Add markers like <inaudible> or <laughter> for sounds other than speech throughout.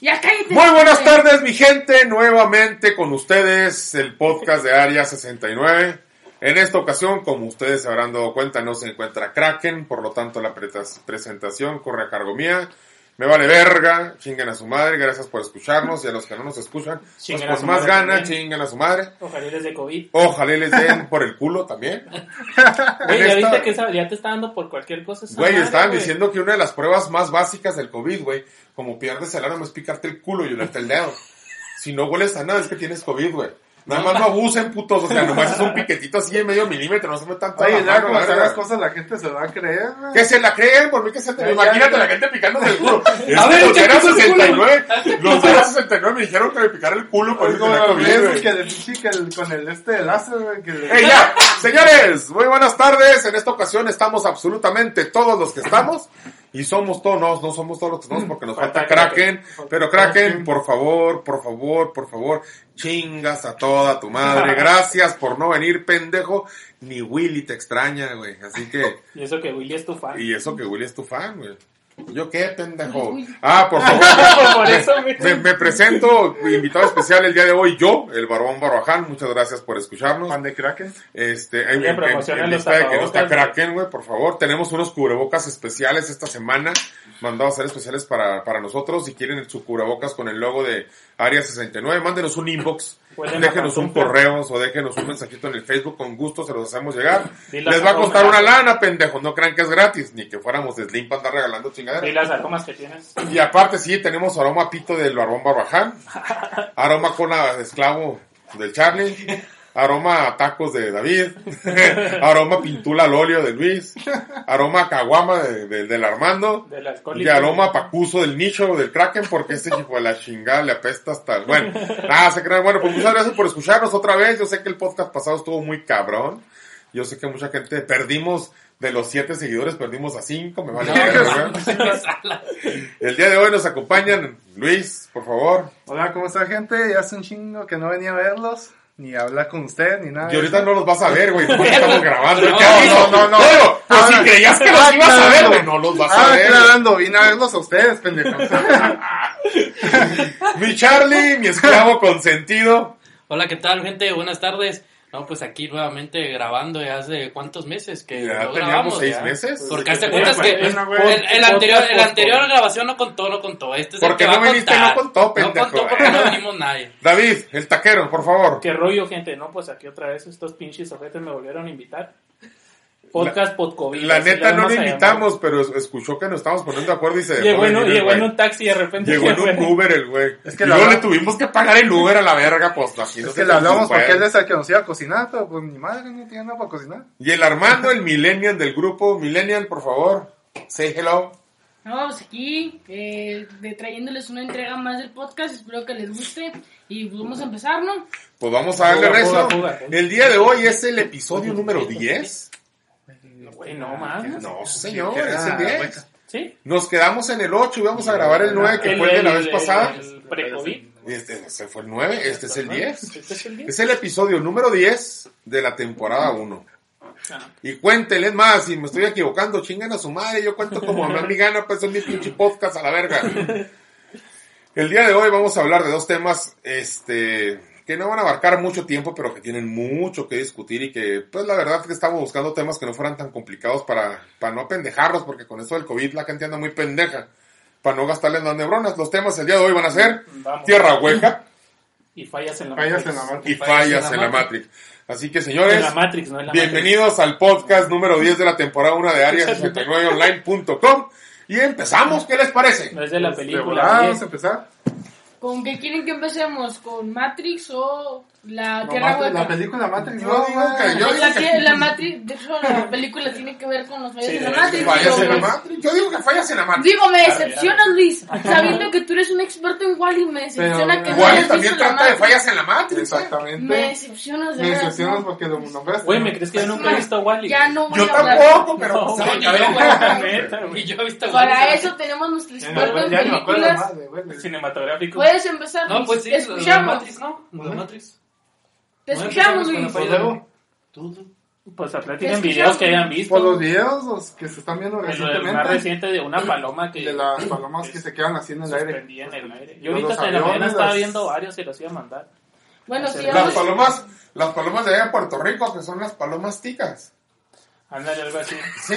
Ya cállate. Muy buenas tardes, mi gente. Nuevamente con ustedes el podcast de Área 69. En esta ocasión, como ustedes se habrán dado cuenta, no se encuentra Kraken, por lo tanto la pre- presentación corre a cargo mía. Me vale verga, chinguen a su madre, gracias por escucharnos y a los que no nos escuchan, pues Chinguen a por su más madre gana, también. chinguen a su madre. Ojalá les de COVID. Ojalá les den <laughs> por el culo también. Güey, ya esta- viste que esa- ya te está dando por cualquier cosa. esa Güey, madre, estaban güey. diciendo que una de las pruebas más básicas del COVID, güey, como pierdes el aroma es picarte el culo y olerte el dedo. Si no hueles a nada es que tienes COVID, güey. Nada más no abusen, putos. O sea, nomás es un piquetito así de medio milímetro, no se metan toda Oye, ya como verga. las cosas, la gente se va a creer, güey. Que se la creen, por mí que se te... Imagínate ya, la gente picándome el culo. <laughs> A ver, los era tu culo. 69, <laughs> los era 69 me dijeron que me picara el culo por eso güey. que de con el este de láser, que ¡Ey, ya! Señores, muy buenas tardes. En esta ocasión estamos absolutamente todos los que estamos. Y somos todos, no, somos todos los que estamos porque nos falta. Kraken. Pero Kraken, por favor, por favor, por favor, chingas a toda tu madre. Gracias por no venir, pendejo. Ni Willy te extraña, güey. Así que, <laughs> Y eso que Willy es tu fan. y eso que Willy es tu fan, güey. ¿Yo qué, pendejo? Uy. Ah, por <laughs> favor. Por eso, güey. Me, me presento, invitado especial el día de hoy, yo, el Barbón Barbaján. Muchas gracias por escucharnos. fan de Kraken. Este, en, en- en lista de que no está Kraken, güey, por favor. Tenemos unos cubrebocas especiales esta semana, mandados a ser especiales para, para nosotros. Si quieren su cubrebocas con el logo de Área 69, mándenos un inbox, Pueden déjenos un correo o déjenos un mensajito en el Facebook, con gusto se los hacemos llegar. Les va a costar una lana, pendejo, no crean que es gratis, ni que fuéramos de Slim para andar regalando Y chingaderas. las aromas que tienes. Y aparte sí, tenemos aroma pito del barbón barbaján, <laughs> aroma de esclavo del Charlie, aroma a tacos de David, <laughs> aroma pintula al óleo de Luis, aroma a caguama de- de- del Armando, De y aroma a pacuso del nicho del Kraken, porque ese hijo de la chingada le apesta hasta... Bueno, nada, se crean. Bueno, pues muchas gracias por escucharnos otra vez. Yo sé que el podcast pasado estuvo muy cabrón. Yo sé que mucha gente perdimos... De los siete seguidores perdimos a cinco, me vale. <laughs> El día de hoy nos acompañan Luis, por favor. Hola, ¿cómo está, gente? Ya hace un chingo que no venía a verlos, ni hablar con usted, ni nada. Y ahorita no los vas a ver, güey, porque <laughs> estamos grabando. No, no, no, no. Pero, pues Ah, si creías que ah, los ibas a ver, güey, no los vas Ah, a ver. aclarando, vine a verlos a ustedes, pendejo. <laughs> Mi Charlie, mi esclavo consentido. Hola, ¿qué tal, gente? Buenas tardes. No, pues aquí nuevamente grabando ya hace cuántos meses que Ya no teníamos grabamos. seis ya? meses. Porque Sí, cuentas pues, que el, el anterior, el Podcast, anterior podcast. grabación no contó, no contó. Este es el Porque que va no a viniste, contar. no contó, pendejo. No contó porque no <laughs> vinimos nadie. David, el taquero, por favor. ¿Qué rollo, gente? No, pues aquí otra vez estos pinches ojetes me volvieron a invitar. Podcast Podcovid. La neta no le a invitamos, pero es- escuchó que nos estábamos poniendo de acuerdo y se dejó Llegó, en, un- venir el llegó en güey. un taxi y de repente Llegó en un. Uber el güey. Es que y la luego le tuvimos que pagar el Uber a la verga, pues no Es que le hablamos porque él es el que nos iba a cocinar, pero pues mi madre no tiene nada para cocinar. Y el Armando, el millennial del grupo. Millennial, por favor. Say hello. No, pues aquí, eh, de trayéndoles una entrega más del podcast. Espero que les guste. Y pues vamos a empezar, ¿no? Pues vamos a darle fuga. El día de hoy es el episodio número 10. Güey, no más. No, señor, es el 10. ¿Sí? Nos quedamos en el 8 y vamos a grabar el 9 que fue el de la vez pasada. El pre-COVID. Este, ese fue el 9, este es el 10. Este es el 10. Es el episodio número 10 de la temporada 1. Ah. Y cuéntenles más, si me estoy equivocando, chingan a su madre, yo cuento como a mi <laughs> gana, pues es mi pinche podcast a la verga. El día de hoy vamos a hablar de dos temas, este, que no van a abarcar mucho tiempo, pero que tienen mucho que discutir y que, pues la verdad que estamos buscando temas que no fueran tan complicados para, para no pendejarlos, porque con eso del COVID la gente anda muy pendeja, para no gastarle en las neuronas. Los temas el día de hoy van a ser Vamos. Tierra Hueca Y fallas en la Fallas Matrix. en la mano. y fallas en la Matrix. Así que señores, En la Matrix, no en la Bienvenidos al podcast número 10 de la temporada 1 de Área69online.com. Y empezamos, ¿qué les parece? Matrix. No es de la De película. vamos a empezar. ¿Con qué quieren que empecemos? ¿con Matrix o la Tierra Hueca? la película Matrix, Yo no, digo güey. que yo- la, tie- la Matrix, de hecho, la película tiene que ver con los fallos Sí, de la Matrix. Fallas en la Matrix. Yo digo que fallas en la Matrix. Digo, me Arre, decepcionas, Luis. Sabiendo que tú eres un experto en Wally, me decepciona Pero- que no Wally también la trata de fallas en la Matrix. ¿eh? Exactamente. Me decepcionas de Me decepcionas no. porque lo nombraste. Güey, ¿me crees que yo nunca he visto a Wally? Ya no voy Yo tampoco, pero No, pues, yo, güey. la neta, Y güey. yo he visto Para varios- eso tenemos nuestro experto en la películas. Cinematográfico. Puedes empezar, No, pues sí, escuchamos. Matrix, ¿no? De Matrix. Te No, escuchamos, Luis. Pues luego, Tú, tú. Pues ¿Qué platiquen es videos que hayan visto. Por los videos los que se están viendo El, el recientemente. más reciente de una paloma que de las palomas que se quedan así en el aire. en el aire. Yo ahorita en la mañana estaba viendo varios y los iba a mandar. Bueno, sí, Las vamos- palomas, las palomas de allá de Puerto Rico, que son las palomas ticas. Ándale, algo así. ¿Sí?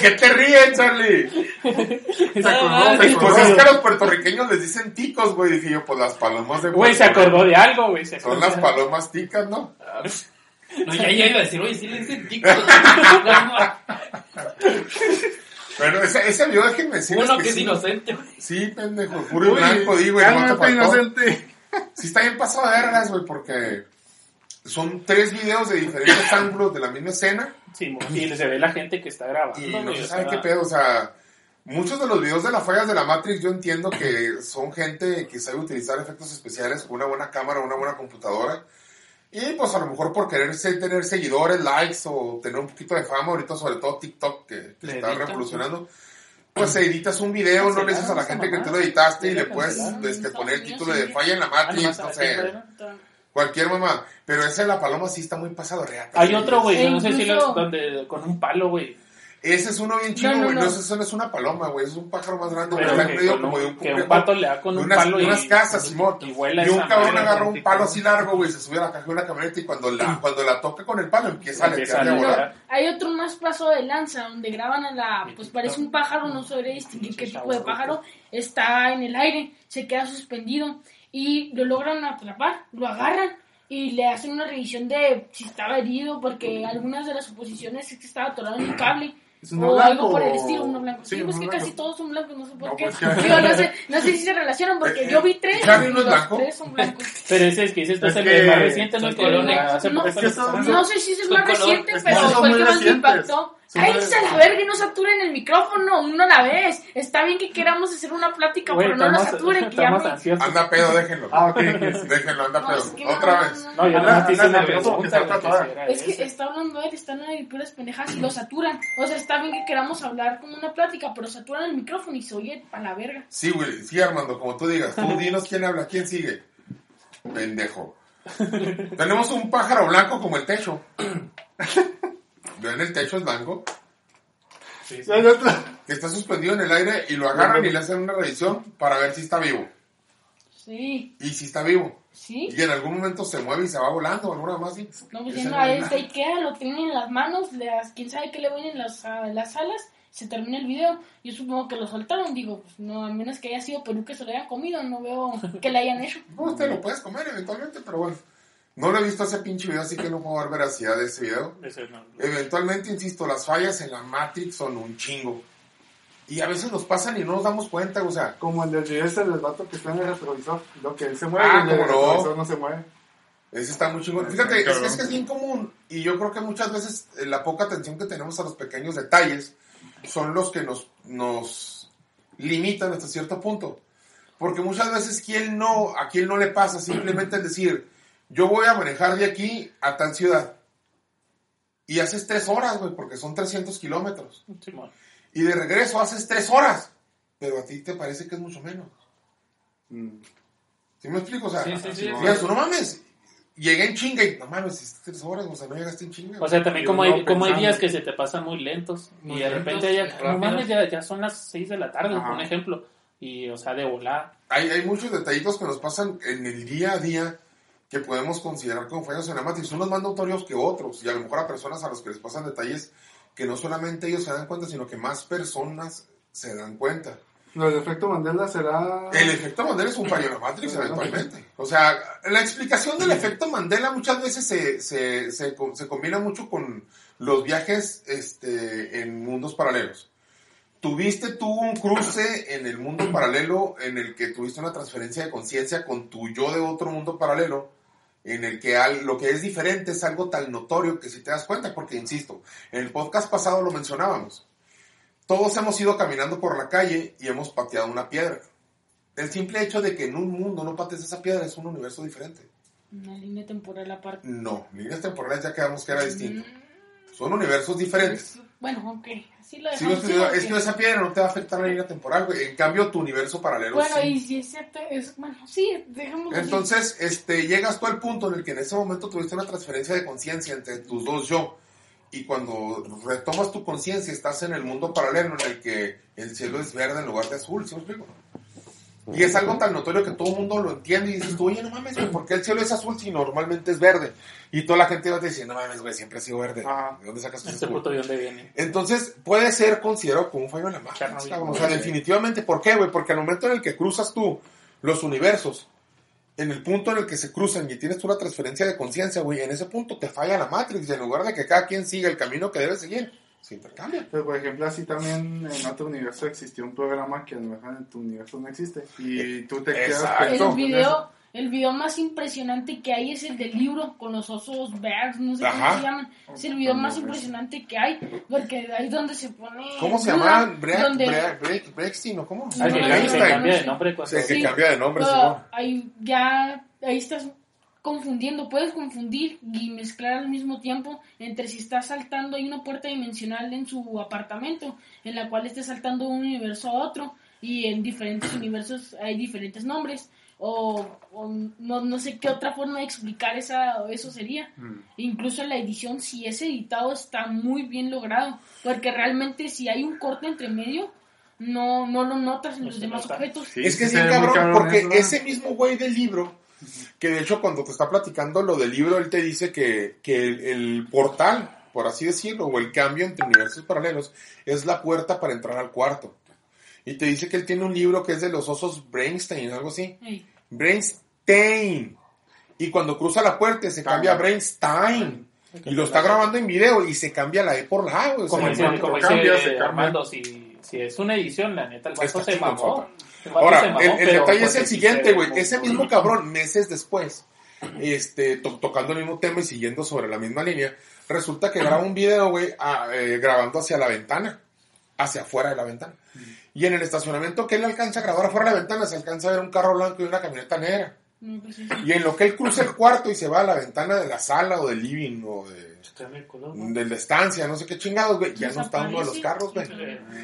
¿Qué te ríes, Charlie? Se acordó, Ah, se Pues es que a los puertorriqueños les dicen ticos, güey. Dije yo, pues las palomas de Güey, se acordó de algo, güey. se Son las palomas ticas, ¿no? No, ya, ya iba a decir, oye, sí le dicen tico. Bueno, <laughs> ese, ese video déjenme decirles Uno que que es sí. inocente. Sí, pendejo, puro y blanco, digo, y no te inocente. Sí está bien pasado de vergas, güey, porque son tres videos de diferentes ángulos de la misma escena Sí, y se ve la gente que está grabando. y no se sabe qué pedo, o sea, muchos de los videos de las fallas de la Matrix yo entiendo que son gente que sabe utilizar efectos especiales con una buena cámara, una buena computadora y pues a lo mejor por querer tener seguidores, likes o tener un poquito de fama, ahorita sobre todo TikTok que, está revolucionando. Pues editas un video, no le dices a la gente que tú lo editaste y le puedes este, poner el título de falla en la Matrix, no sé. Cualquier mamá. Pero ese de la paloma sí está muy pasado, reata. Hay otro, güey, no sé si lo, donde con un palo, güey. Ese es uno bien chido, No, no, güey. No, no. ese- eso no es una paloma, güey. Es un pájaro más grande. Pero está en medio como de un, que un pato le da con un unas, palo y, unas casas, Simón. y vuela Y un esa cabrón agarra un palo así largo, güey, se sube a la caja de una camioneta y cuando la, cuando la toca con el palo empieza a Empieza a a volar. Hay otro más paso de lanza donde graban a la, pues parece un pájaro, no sabré distinguir qué tipo de pájaro, está en el aire, se queda suspendido y lo logran atrapar, lo agarran y le hacen una revisión de si estaba herido porque algunas de las suposiciones es que estaba atorado en el cable. ¿Es uno o blanco algo por el estilo, uno blanco. Sí, Sí, pues uno que blanco. casi todos son blancos, no sé por No, qué. pues Digo, no, sé, no sé si se relacionan porque Eh, yo vi tres ¿Charlie y no es blanco? tres son blancos. Pero ese es que dices, pues Es el que más reciente, ¿no? Que colores. hace No, es está sé si es el más reciente, es pero fue el que más me impactó. Son Ay, muy- se la verga y no saturen el micrófono, uno la vez. Está bien que queramos hacer una plática, Güey, pero no lo estamos- saturen, <laughs> que ya estamos me... ansiosos. Anda pedo, déjenlo. Ah, ok. <laughs> Déjenlo, anda No, pedo. es que no, Otra no, vez. no, No, yo no. no te hice una nervioso porque pregunta. se güey, trata que si era Es que ese. está hablando él, están ahí puras pendejas y lo saturan. O sea, está bien que queramos hablar como una plática, pero saturan el micrófono y se oye a la verga. Sí, güey, sí, Armando, como tú digas. Tú dinos quién habla, quién sigue. Pendejo. <laughs> Tenemos un pájaro blanco como el techo. ¿Ven el techo es blanco? Sí, sí. Hay otro. Que está suspendido en el aire y lo agarran y le hacen una revisión para ver si está vivo. Sí, Y si está vivo. sí. Y en algún momento se mueve y se va volando, alguna más así. No, pues no a es este nada. Ikea, lo tienen en las manos, las, quién sabe qué le ven en las, a las alas, se termina el video. Yo supongo que lo soltaron, digo, pues no, a menos que haya sido Perú que se lo hayan comido, no veo que le hayan hecho. No, te lo puedes comer eventualmente, pero bueno. No lo he visto ese pinche video, así que no puedo dar veracidad de ese video. Ese no. Eventualmente, insisto, las fallas en la Matrix son un chingo. Y a veces nos pasan y no nos damos cuenta, o sea, Como el del video ese del vato que está en el retrovisor. Lo que él se mueve Ah, y el del ¿cómo no? retrovisor no se mueve. ese está muy chingón. Fíjate, es que, es que es bien común y yo creo que muchas veces eh, la poca atención que tenemos a los pequeños detalles son los que nos, nos limitan hasta cierto punto. Porque muchas veces, ¿quién no, a quién no le pasa simplemente el decir, yo voy a manejar de aquí a tal ciudad? Y haces tres horas, güey, porque son 300 kilómetros. Y de regreso haces tres horas. Pero a ti te parece que es mucho menos. Mm. ¿Sí me explico? O sea, Sí, sí, sí. digas tú, no mames, llegué en chinga y no mames, hiciste tres horas, o sea, no llegaste en chinga. O sea, también como hay, como hay días que se te pasan muy lentos Muy y de lentos repente ya, no mames, ya, ya son las 6 de la tarde, por un ejemplo. Y, o sea, de volar. hay, hay muchos detallitos que nos pasan en el día a día que podemos considerar como fallos en la matriz. Unos más notorios que otros, y a lo mejor a personas a los que les pasan detalles que no solamente ellos se dan cuenta, sino que más personas se dan cuenta. Lo del efecto Mandela será. El efecto Mandela es un fallo en la Matrix eventualmente. O sea, la explicación del efecto Mandela muchas veces se, se, se, se combina mucho con los viajes este, en mundos paralelos. Tuviste tú un cruce en el mundo paralelo en el que tuviste una transferencia de conciencia con tu yo de otro mundo paralelo, en el que al- lo que es diferente es algo tan notorio que si te das cuenta, porque insisto, en el podcast pasado lo mencionábamos. Todos hemos ido caminando por la calle y hemos pateado una piedra. El simple hecho de que en un mundo no patees esa piedra es un universo diferente. Una línea temporal aparte. No, líneas temporales ya quedamos que era distinto. Son universos diferentes. Bueno, aunque así lo dejamos. es, sí, que, porque- es que esa piedra no te va a afectar la línea temporal, güey. En cambio, tu universo paralelo Bueno, sí. y si es cierto, es, bueno, sí, dejamos Entonces, este, llegas tú al punto en el que en ese momento tuviste una transferencia de conciencia entre tus dos yo. Y cuando retomas tu conciencia, estás en el mundo paralelo en el que el cielo es verde en lugar de azul, ¿sí me explico? Y es algo tan notorio que todo el mundo lo entiende y dices tú, oye, no mames, güey, ¿por qué el cielo es azul si normalmente es verde? Y toda la gente va a decir, no mames, güey, siempre ha sido verde. Ajá. ¿De dónde sacas Este puto de dónde viene. Entonces, puede ser considerado como un fallo en la cabrón. O sea, definitivamente. ¿Por qué, güey? Porque al momento en el que cruzas tú los universos, en el punto en el que se cruzan y tienes tú una transferencia de conciencia, güey, en ese punto te falla la Matrix. Y en lugar de que cada quien siga el camino que debe seguir, se intercambia. Pero por ejemplo, así también en otro universo existió un programa que a lo mejor en tu universo no existe. Y tú te quedas Exacto. El pensando en eso. video, el video más impresionante que hay es el del libro con los osos bears, no sé Ajá. cómo se llaman. Es el video más impresionante que hay, porque ahí es donde se pone. ¿Cómo se llama? Break, donde- Break, Break, Breakstein, ¿o cómo? Ah, No, cambia- no, se no, cambia no, de sí. nombre cuando... Sí, Sí. cambia de nombre, Simón. ahí ya, ahí estás confundiendo, puedes confundir y mezclar al mismo tiempo entre si estás saltando, hay una puerta dimensional en su apartamento, en la cual estés saltando de un universo a otro, y en diferentes universos hay diferentes nombres, o, o no, no sé qué otra forma de explicar esa, eso sería. Mm. Incluso en la edición, si es editado, está muy bien logrado, porque realmente si hay un corte entre medio, no, no lo notas en No los demás nota. objetos. Sí, es que sí cabrón, cabrón porque eso, ¿no? ese mismo güey del libro, que de hecho cuando te está platicando lo del libro, él te dice que, que el, el portal, por así decirlo, o el cambio entre universos paralelos, es la puerta para entrar al cuarto. Y te dice que él tiene un libro que es de los osos Brainstein, algo así. Ey. Brainstein. Y cuando cruza la puerta se cambia a Brainstein. Y lo está grabando en video y se cambia la E por la A, sea, Como el dice, como cambia, dice se cambia. Armando, si, si es una edición, la neta, el se mamó. El Ahora, mamó, el, el pero detalle es el siguiente, güey. Ese mismo cabrón, meses después, este, to- tocando el mismo tema y siguiendo sobre la misma línea, resulta que graba un video, güey, eh, grabando hacia la ventana, hacia afuera de la ventana. Y en el estacionamiento que él alcanza a grabar afuera de la ventana, se alcanza a ver un carro blanco y una camioneta negra. No, pues. Y en lo que él cruza el cuarto y se va a la ventana de la sala o del living o de, de la estancia, no sé qué chingados, güey, ya no está uno de los carros, güey.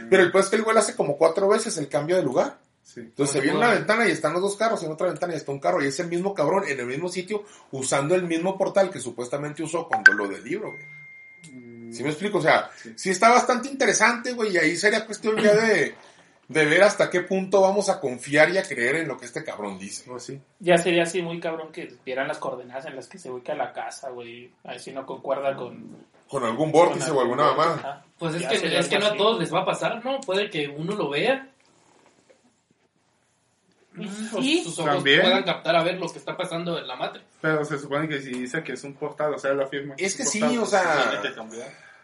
Pero el pues que el güey hace como cuatro veces el cambio de lugar. Sí. Entonces se ve en una ventana y están los dos carros, en otra ventana y está un carro, y es el mismo cabrón en el mismo sitio, usando el mismo portal que supuestamente usó cuando lo del libro, güey. Mm, ¿Sí me explico? O sea, Sí. sí está bastante interesante, güey, y ahí sería cuestión ya de, de ver hasta qué punto vamos a confiar y a creer en lo que este cabrón dice. Pues sí. Ya sería así muy cabrón que vieran las coordenadas en las que se ubica la casa, güey. A ver si no concuerda con... Con algún vórtice con o alguna. Ajá. Pues es Ya que, es que no a todos les va a pasar, ¿no? Puede que uno lo vea, sus ojos También. puedan captar a ver lo que está pasando en la Matrix. Pero se supone que si dice que es un portal, o sea, lo afirma. Es que sí, portal, o sea- que.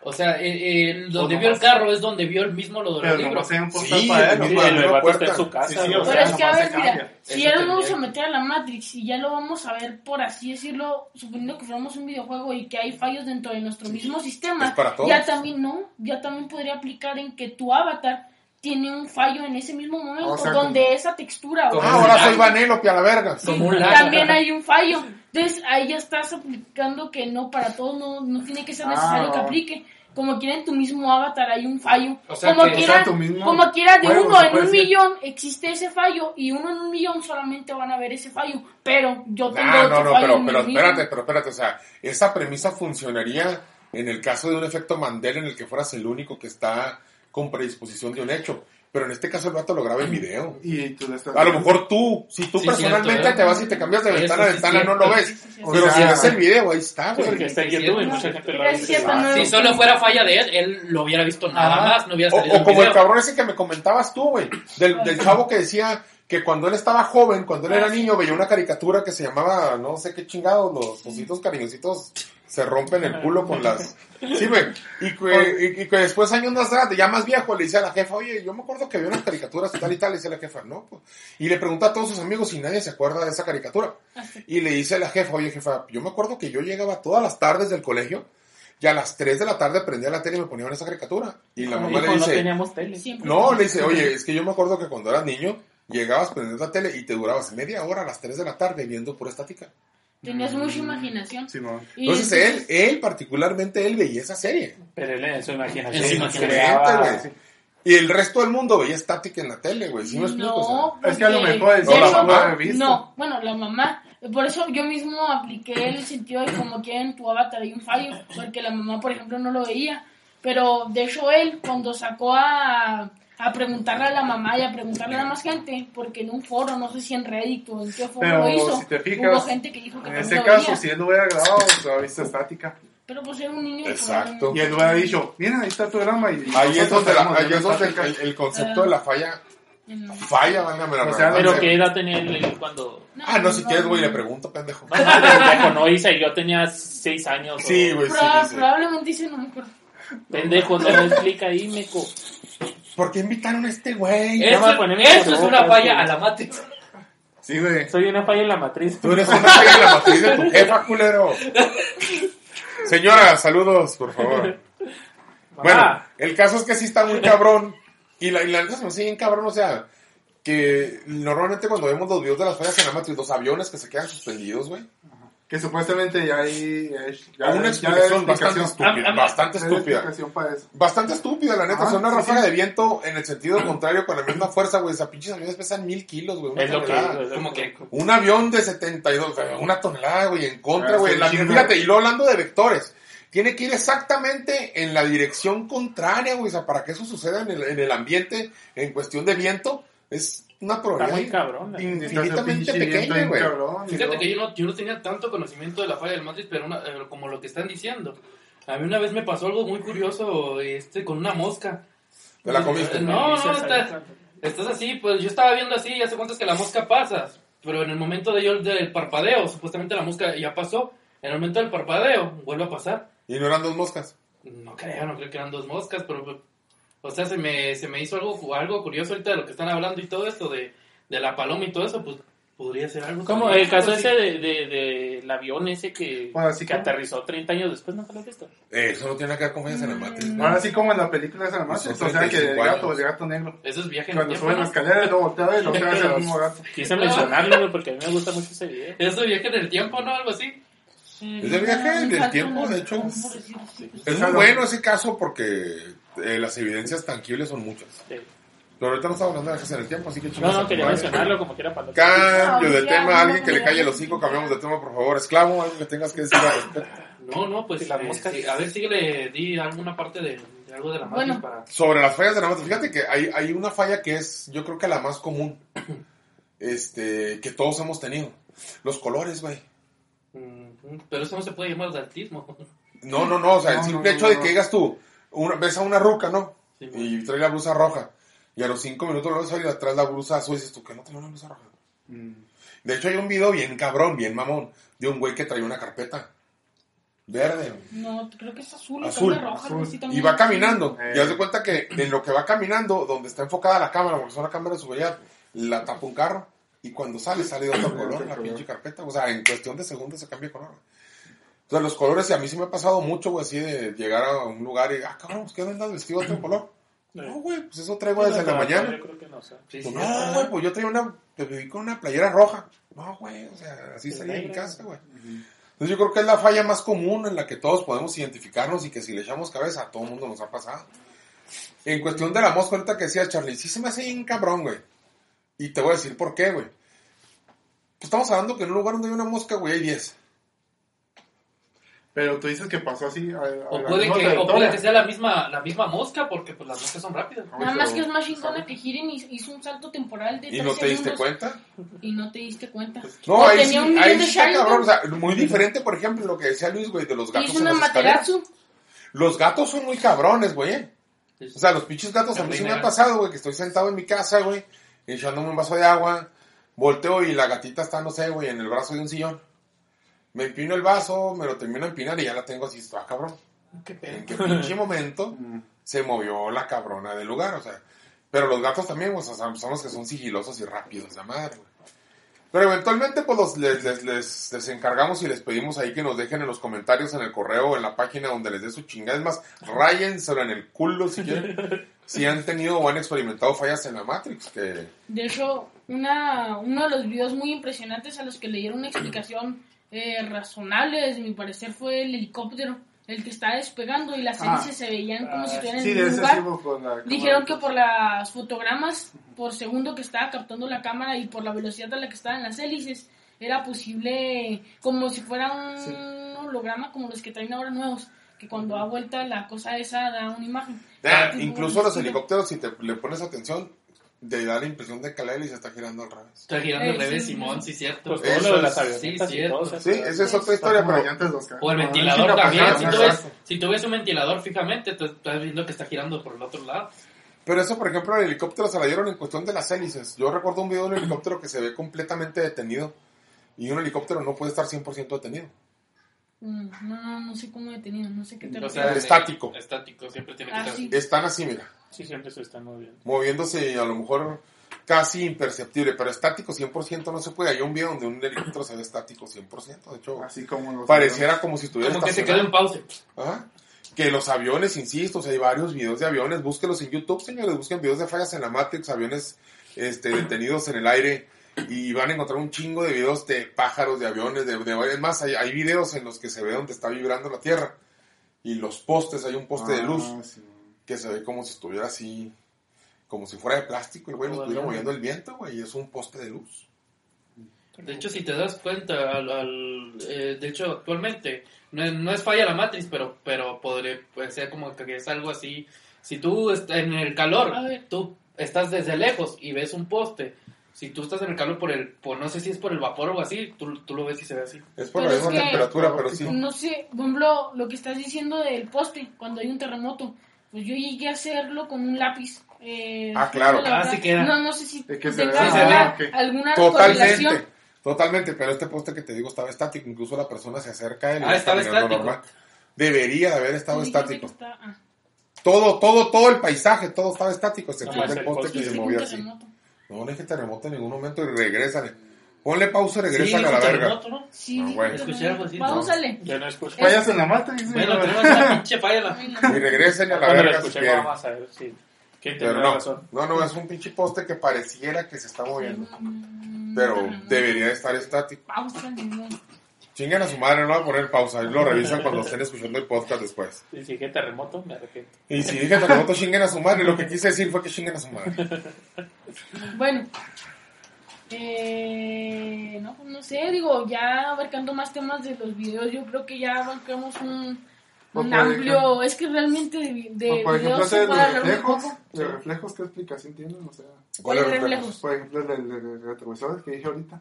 O sea, eh, eh, donde O vio el carro es donde vio el mismo lo de Pero los libros. un portal Sí, para el está en su casa, Sí, sí, güey. o Pero sea, es que a ver, mira, si ya lo vamos a meter a la Matrix y ya lo vamos a ver, por así decirlo, suponiendo que fuéramos un videojuego y que hay fallos dentro de nuestro mismo sistema, Es para todos. ya también no, ya también podría aplicar en que tu avatar tiene un fallo en ese mismo momento, O sea, donde como- esa textura Ah, ahora soy Vanellope a la verga. Sí, Como un lag. también hay un fallo. Entonces ahí ya estás aplicando que no para todos, no, no tiene que ser necesario Ah. que aplique. Como quiera en tu mismo avatar hay un fallo. O sea, como que- o quiera, sea, tu mismo como quiera de juego, uno en un millón existe ese fallo y uno en un millón solamente van a ver ese fallo. Pero yo tengo Ah, otro no, no, fallo pero, en pero mismo. espérate, pero espérate, o sea, esa premisa funcionaría en el caso de un efecto Mandela en el que fueras el único que está con predisposición de un hecho. Pero en este caso el vato lo graba en video. <clears throat> Y tú le estás A lo mejor tú, si tú Sí, personalmente cierto, te ¿eh? vas y te cambias de ventana a ventana, no lo ves. Sí, sí, sí. O Pero si ves el video, ahí está, porque güey. está en Sí, YouTube y cierto. mucha gente lo Pero es dice. cierto, Ah, no- Si solo fuera falla de él, él lo hubiera visto nada más, no hubiera O, salido o el como el cabrón ese que me comentabas tú, güey. Del, del chavo que decía que cuando él estaba joven, cuando él era niño, veía una caricatura que se llamaba, no sé qué chingados, los ositos cariñositos se rompen el culo con las... <laughs> Sí, güey. Y, que- y- y que después, años más tarde, ya más viejo, le dice a la jefa, oye, yo me acuerdo que había unas caricaturas y tal y tal, le dice a la jefa, no, pues. Y le pregunta a todos sus amigos y nadie se acuerda de esa caricatura. Y le dice a la jefa, oye, jefa, yo me acuerdo que yo llegaba todas las tardes del colegio y a las 3 de la tarde prendía la tele y me ponían esa caricatura. Y la Como mamá le dijo, no dice, teníamos tele. Siempre no, le dice, oye, es que yo me acuerdo que cuando eras niño, llegabas, prendías la tele y te durabas media hora a las 3 de la tarde viendo pura estática. Tenías mucha imaginación. Y Entonces él, él particularmente, él veía esa serie. Pero él en su imaginación. En su imaginación. creaba- Excelente, güey. Y el resto del mundo veía estática en la tele, güey. ¿Sí me explico? O No, Es que a lo mejor no, la mamá. No, bueno, la mamá. Por eso yo mismo apliqué el sentido de como que en tu avatar hay un fallo, porque la mamá, por ejemplo, no lo veía. Pero de hecho él, cuando sacó a, a preguntarle a la mamá y a preguntarle a más gente, porque en un foro, no sé si en Reddit o en qué foro Pero lo hizo, si te fijas, hubo gente que dijo que En ese lo caso, veía. si él lo hubiera grabado, se hubiera visto estática. Pero pues era un niño. Exacto. Y él hubiera dicho, mira, ahí está tu programa. Y Ahí es donde, la- ahí es donde el, el- el concepto de la falla No, falla, válgame la O sea. Pero qué edad tenía él cuando. Ah, no, si quieres, güey, le pregunto, pendejo. No pendejo, no hice, yo tenía seis años. o- Sí, güey, sí, Proba- sí. Probablemente dice no me acuerdo. Pendejo, no me explica ahí, meco. ¿Por qué invitaron a este güey? Eso, es una falla a la Matrix. Sí, güey. Soy una falla en la matriz. Tú eres una falla en la matriz de tu jefa, culero. Señora, saludos, por favor. Bueno, el caso es que sí está muy cabrón. Y la, y la neta se me sigue bien cabrón, o sea, que normalmente cuando vemos los videos de las fallas en la Matrix, los aviones que se quedan suspendidos, güey. Que supuestamente ya hay... Ya, Hay una explicación bastante estúpida, bastante estúpida. Bastante estúpida, la neta. Ah, o sea, una sí, ráfaga sí. de viento en el sentido contrario con la misma fuerza, güey. Esas pinches aviones pesan mil kilos, güey. Una Es lo que Como que- Un avión de 72, o sea, una tonelada, güey, en contra, Ah, güey. Fíjate, y luego hablando de vectores, tiene que ir exactamente en la dirección contraria, güey. O sea, para que eso suceda en el, en el ambiente, en cuestión de viento, es una Está probabilidad muy cabrón. eh. infinitamente pequeña, güey. Fíjate que yo no, yo no tenía tanto conocimiento de la falla del Matrix, pero una- eh, como lo que están diciendo. A mí una vez me pasó algo muy curioso este, con una mosca. ¿Te la comiste? No, no, estás, estás así, pues yo estaba viendo así, ya sé cuántas que la mosca pasa, pero en el momento de yo del parpadeo, supuestamente la mosca ya pasó, en el momento del parpadeo vuelve a pasar. Y no eran dos moscas. No creo, no creo que eran dos moscas, pero o sea, se me, se me hizo algo, algo curioso ahorita de lo que están hablando y todo esto de, de la paloma y todo eso, pues podría ser algo. Como el caso Pues, ese de, de, del avión ese que, Bueno, así que como- aterrizó 30 años después, ¿no te lo has visto? Eh, eso no tiene nada que ver con la Matrix. ¿no? Ahora sí como en la película esa de Matrix, Son o sea que el 35 gato, el gato negro. Eso es viaje en el Cuando tiempo. sube la ¿no? escalera y lo <laughs> voltea y lo es el mismo gato. Quise mencionarlo, porque a mí me gusta mucho ese video. Eso es viaje en el tiempo, ¿no? Algo así. Es de viaje del tiempo, de hecho. Es muy bueno ese caso porque eh, las evidencias tangibles son muchas. Sí. Pero ahorita no estamos hablando de viajes en el tiempo, así que No, no, quería mencionarlo como quiera para Cambio de tema, alguien que le calle los cinco, cambiamos de tema, por favor. Esclavo, algo que tengas que decir al respecto. No, no, pues eh, moscas. sí, a ver, síguele, di alguna parte de, de algo de la Matrix Bueno. para... Sobre las fallas de la Matrix, fíjate que hay, hay una falla que es, yo creo que la más común, <coughs> este, que todos hemos tenido. Los colores, güey. Mm, Pero eso no se puede llamar daltismo. No, no, no, o sea, el simple no, hecho no, de que digas tú, una, ves a una ruca, ¿no? Sí, Y trae la blusa roja. Y a los cinco minutos luego sale atrás la blusa azul y dices tú, que no trae una blusa roja? Mm. De hecho, hay un video bien cabrón, bien mamón, de un güey que trae una carpeta verde. No, creo que es azul, Azul, roja, azul. Y va caminando. Eh. Y haz de cuenta que en lo que va caminando, donde está enfocada la cámara, porque es una cámara de seguridad, la tapa un carro. Y cuando sale, sale de otro <coughs> color, la pinche carpeta. O sea, en cuestión de segundos se cambia de color. O sea, los colores, y a mí sí me ha pasado mucho, güey, así de llegar a un lugar y, ah, cabrón, pues, ¿qué andas vestido de otro <clears throat> color? No, güey, pues eso traigo desde la mañana. Yo creo que no, o sea. Sí, Pues sí, no, güey, pues yo traía una, te viví con una playera roja. No, güey, o sea, así salía en mi casa, güey. Entonces yo creo que es la falla más común en la que todos podemos identificarnos y que si le echamos cabeza a todo el mundo nos ha pasado. En cuestión de la mosca, ahorita que decía Charlie, sí se me hace bien cabrón, güey. Y te voy a decir por qué, güey. Pues estamos hablando que en un lugar donde hay una mosca, güey, hay 10. Pero tú dices que pasó así. A, a O la puede, que, o puede que sea la misma, la misma mosca, porque pues las moscas son rápidas. Nada pero- más que es más chingona que Jiren hizo hizo un salto temporal de ¿Y no te diste segundos cuenta? Y no te diste cuenta. No, O ahí sí, tenía un millón ahí de sí está cabrón. O sea, muy diferente, por ejemplo, lo que decía Luis, güey, de los gatos Hizo en una. Materatsu. Los gatos son muy cabrones, güey. eh. O sea, los pinches gatos a mí sí me ha pasado, güey, que estoy sentado en mi casa, güey, echándome un vaso de agua, volteo y la gatita está, no sé, güey, en el brazo de un sillón. Me empino el vaso, me lo termino de empinar y ya la tengo así, está cabrón. Qué En qué pinche momento <laughs> Mm. se movió la cabrona del lugar, o sea. Pero los gatos también, pues, o sea, son los que son sigilosos y rápidos, la madre, güey. Pero eventualmente, pues, los, les, les, les, les encargamos y les pedimos ahí que nos dejen en los comentarios, en el correo, o en la página donde les dé su chingada. Es más, rayenselo en el culo si quieren. <laughs> si han tenido o han experimentado fallas en la Matrix, que... De hecho, una, uno de los videos muy impresionantes a los que le dieron una explicación eh, razonable, desde mi parecer, fue el helicóptero, el que estaba despegando y las Ah. hélices se veían como si estuvieran Sí, en ese lugar. la Dijeron que por las fotogramas por segundo que estaba captando la cámara y por la velocidad a la que estaban las hélices, era posible como si fuera un Sí. holograma como los que traen ahora nuevos, que cuando da vuelta la cosa esa da una imagen. Ah, incluso los helicópteros, si te le pones atención, te da la impresión de que la hélice está girando al revés. Está girando al Eh, revés, Simón, sí. cierto. Pues todo lo de las avionetas sí, y todo. cierto. o sea, Sí, esa es otra historia, pero de los carros. O el ventilador no, también. Si tú, ves, si tú ves un ventilador fijamente, te estás viendo que está girando por el otro lado. Pero eso, por ejemplo, el helicóptero se la dieron en cuestión de las hélices. Yo recuerdo un video de un helicóptero que se ve completamente detenido. Y un helicóptero no puede estar 100% detenido. Mm, No, no, no sé cómo detenido, no sé qué te O sea, Estático. Estático, siempre tiene que Ah, estar sí. así. Están así, mira. Sí, siempre se están moviendo. Moviéndose y a lo mejor casi imperceptible. Pero estático 100% no se puede. Hay un video donde un helicóptero se ve estático 100%. De hecho, Así como los pareciera como si estuviera Como que se quedó en pausa. Ajá. Que los aviones, insisto, o sea, hay varios videos de aviones, búsquenlos en YouTube, señores, busquen videos de fallas en la Matrix, aviones este, detenidos en el aire, y van a encontrar un chingo de videos de pájaros, de aviones, de, de es más, hay, hay videos en los que se ve donde está vibrando la Tierra, y los postes, hay un poste de luz Ah, sí. Que se ve como si estuviera así, como si fuera de plástico, el güey lo estuviera moviendo el viento, güey, y es un poste de luz. De hecho, si te das cuenta, al, al- eh, de hecho, actualmente, no es, no es falla la matriz, pero, pero podría pues, ser como que es algo así. Si tú estás en el calor, tú estás desde lejos y ves un poste. Si tú estás en el calor por el, por no sé si es por el vapor o así, tú, tú lo ves y se ve así. Es por Pero la misma temperatura, pero sí. No sé, por ejemplo, lo que estás diciendo del poste, cuando hay un terremoto, pues yo llegué a hacerlo con un lápiz. eh, Ah, claro. la Ah, sí queda. No, no sé si De que se tenga se alguna, ve, ok. alguna Totalmente, totalmente, pero este poste que te digo estaba estático, incluso la persona se acerca a él y Ah, estaba estático. Debería de haber estado Sí, estático. está- ah, Todo, todo, todo el paisaje, todo estaba estático, excepto el el poste poste. que se movía así. terremoto. No, no es que terremoto en ningún momento y regrésale. Ponle pausa y regresa Sí, a la verga. terremoto, ¿no? Sí, No, güey. Escuché algo así, Páusale. Yo no escuché. Fallas en la Matrix. sí, Bueno, tenemos una pinche falla la... Y regresen a la verga si escuché, vamos a ver si. ¿Quién Pero tendrá no, razón? no, no, es un pinche poste que pareciera que se está moviendo. Mm, Pero debería de estar estático. Páusale, no. Chingan a su madre, no va a poner pausa. Ahí lo revisan cuando estén escuchando el podcast después. Si dije terremoto, me arrepiento. Y si dije terremoto, chinguen a su madre. Lo que quise decir fue que chinguen a su madre. Bueno, eh, no, pues no sé, digo, ya abarcando más temas de los videos, yo creo que ya abarcamos un, un por amplio, ejemplo- es que realmente de, de por ejemplo, videos se puede hablar reflejos. poco. ¿De reflejos qué explicación tienen? O sea, ¿Cuál es reflejos? por ejemplo, el del, del retrovisor que dije ahorita.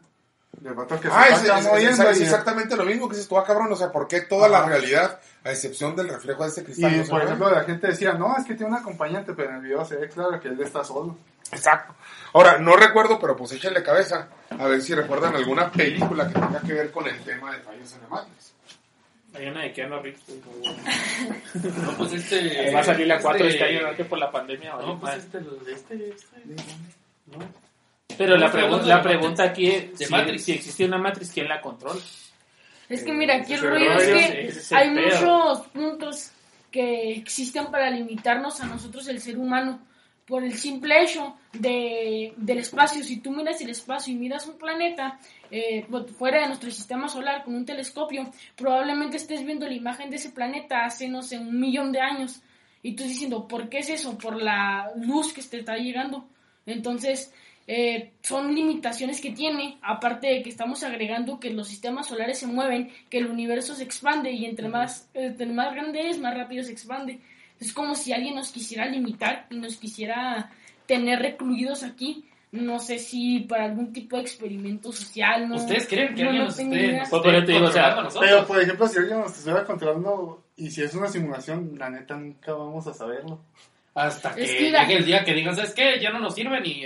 Del vato que se Ah, es, está es- es- moviendo es y- exactamente lo mismo que dices tú, ah, cabrón. O sea, ¿por qué toda la realidad, a excepción del reflejo de ese cristal, Y no se por ve? ejemplo, la gente decía, no, es que tiene un acompañante, pero en el video se ve claro que él está solo. Exacto. Ahora, no recuerdo, pero pues échenle cabeza a ver si recuerdan alguna película que tenga que ver con el tema de fallos Matrix. Hay una de Keanu Reeves. pues. <laughs> No, pues este... Va a salir la 4 este- este año, ¿no? Que por la pandemia. No, pues más. este, este, este... No. Pero la, pregun- la pregunta aquí es: De si, Matrix. si existe una Matrix, ¿quién la controla? Es que mira, aquí el ese rollo es que es hay pedo. muchos puntos que existen para limitarnos a nosotros el ser humano por el simple hecho de, del espacio. Si tú miras el espacio y miras un planeta eh, fuera de nuestro sistema solar con un telescopio, probablemente estés viendo la imagen de ese planeta hace, no sé, un millón de años. Y tú diciendo, ¿por qué es eso? Por la luz que te está llegando. Entonces, eh, son limitaciones que tiene, aparte de que estamos agregando que los sistemas solares se mueven, que el universo se expande y entre más, entre más grande es, más rápido se expande. Es como si alguien nos quisiera limitar y nos quisiera tener recluidos aquí. No sé si para algún tipo de experimento social. ¿no? ¿Ustedes creen que No, alguien no nos tengo esté, idea. nos Pues, o sea, nosotros? Pero, por ejemplo, si alguien nos estuviera controlando y si es una simulación, la neta nunca vamos a saberlo. Hasta que, Es que la- llegue el día que digan, ¿sabes qué? Ya no nos sirven y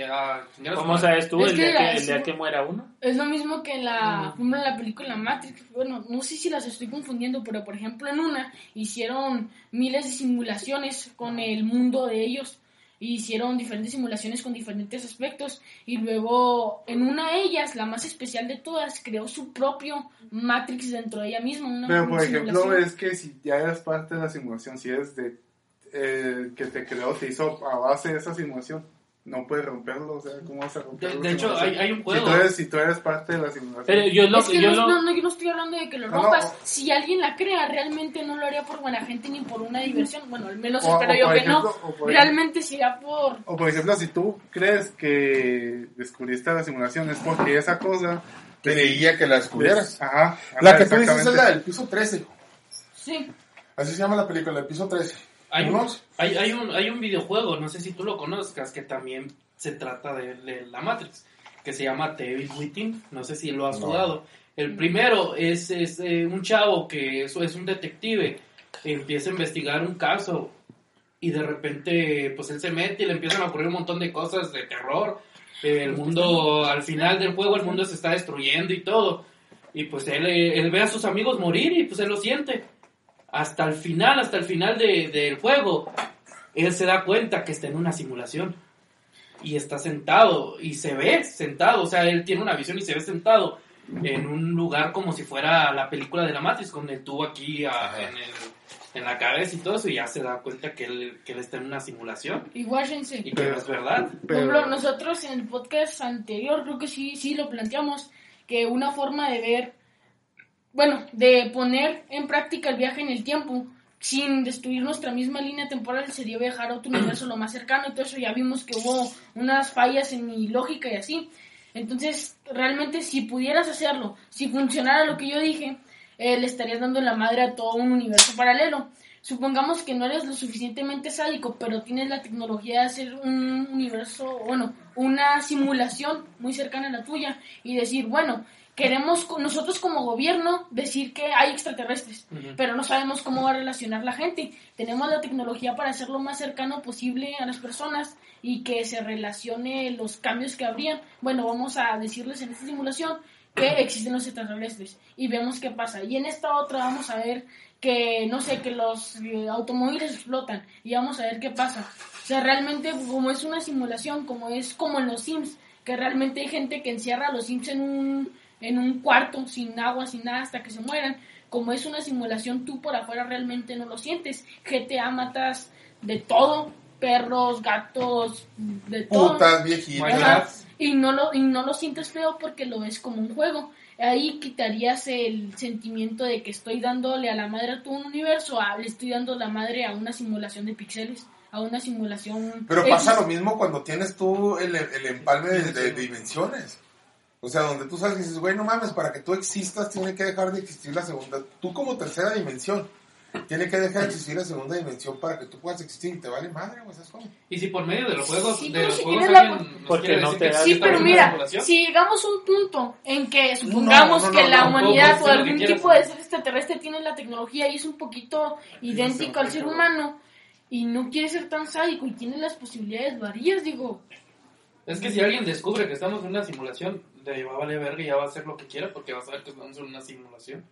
su ¿Cómo madre". sabes tú Es el que día la- que, el es día que muera uno? Es lo mismo que en la, ejemplo, en la película Matrix. Bueno, no sé si las estoy confundiendo, pero por ejemplo en una hicieron miles de simulaciones con el mundo de ellos. Y hicieron diferentes simulaciones con diferentes aspectos. Y luego en una de ellas, la más especial de todas, creó su propio Matrix dentro de ella misma. Una, Pero, por ejemplo, es que si ya eres parte de la simulación, si eres de eh, que te creó, te hizo a base de esa simulación, no puedes romperlo, o sea, ¿cómo vas a romperlo? De, de hecho, hay, hay un Si juego. tú, eres, si tú eres parte de la simulación. Pero yo lo es que yo no, lo- no, no, yo no estoy hablando de que lo No, no, rompas. Si alguien la crea, realmente no lo haría por buena gente ni por una diversión. Bueno, al menos O- espero o yo que ejemplo- no. por Realmente sería por... O por ejemplo, si tú crees que descubriste la simulación es porque esa cosa... Creía que la descubrieras. Ajá. La que tú dices es la del piso 13. Sí. Así se llama la película, el piso 13. Hay un, hay, hay, un, hay un videojuego, no sé si tú lo conozcas, que también se trata de, de la Matrix, que se llama The Evil Within, no sé si lo has No. jugado. El primero es, es eh, un chavo que es, es un detective, empieza a investigar un caso y de repente pues él se mete y le empiezan a ocurrir un montón de cosas de terror. El mundo, al final del juego, el mundo se está destruyendo y todo. Y pues él, eh, él ve a sus amigos morir y pues él lo siente. Hasta el final, hasta el final de- del juego, él se da cuenta que está en una simulación. Y está sentado, y se ve sentado, o sea, él tiene una visión y se ve sentado en un lugar como si fuera la película de la Matrix, con el tubo aquí a- en, el- en la cabeza y todo eso, y ya se da cuenta que él, que él está en una simulación Y guárdense. y que no es verdad. Por Pero- ejemplo, nosotros en el podcast anterior creo que sí, sí lo planteamos, que una forma de ver, bueno, de poner en práctica el viaje en el tiempo sin destruir nuestra misma línea temporal sería viajar a otro <clears throat> universo lo más cercano y todo eso ya vimos que hubo unas fallas en mi lógica y así. Entonces, realmente si pudieras hacerlo, si funcionara lo que yo dije, eh, le estarías dando la madre a todo un universo paralelo. Supongamos que no eres lo suficientemente sádico, pero tienes la tecnología de hacer un universo, bueno, una simulación muy cercana a la tuya y decir, bueno, queremos nosotros como gobierno decir que hay extraterrestres, pero no sabemos cómo va a relacionar la gente. Tenemos la tecnología para hacerlo más cercano posible a las personas y que se relacione los cambios que habrían. Bueno, vamos a decirles en esta simulación que existen los extraterrestres y vemos qué pasa. Y en esta otra vamos a ver que, no sé, que los eh, automóviles explotan y vamos a ver qué pasa. O sea, realmente como es una simulación, como es como en los Sims, que realmente hay gente que encierra a los Sims en un, en un cuarto sin agua, sin nada, hasta que se mueran. Como es una simulación, tú por afuera realmente no lo sientes. GTA matas de todo, perros, gatos, de todo. Putas, viejitas. Y no lo y no lo sientes feo porque lo ves como un juego. Ahí quitarías el sentimiento de que estoy dándole a la madre a todo un universo, a, le estoy dando la madre a una simulación de píxeles, a una simulación. Pero X. pasa lo mismo cuando tienes tú el, el empalme de, de- de dimensiones. O sea, donde tú sabes y dices, güey, no mames, para que tú existas tiene que dejar de existir la segunda. Tú como tercera dimensión, tiene que dejar de existir la segunda dimensión para que tú puedas existir y te vale madre, güey, ¿sabes cómo? Y si por medio de los juegos, Sí, de los si juegos la- Porque no te da- Sí, pero mira, si llegamos a un punto en que supongamos No, no, que no, la no, humanidad o algún tipo de ser extraterrestre tiene la tecnología y es un poquito idéntico al ser humano y no quiere ser tan sádico y tiene las posibilidades varias, digo, Es que si alguien descubre que estamos en una simulación, le va a valer verga y ya va a hacer lo que quiera porque va a saber que estamos en una simulación.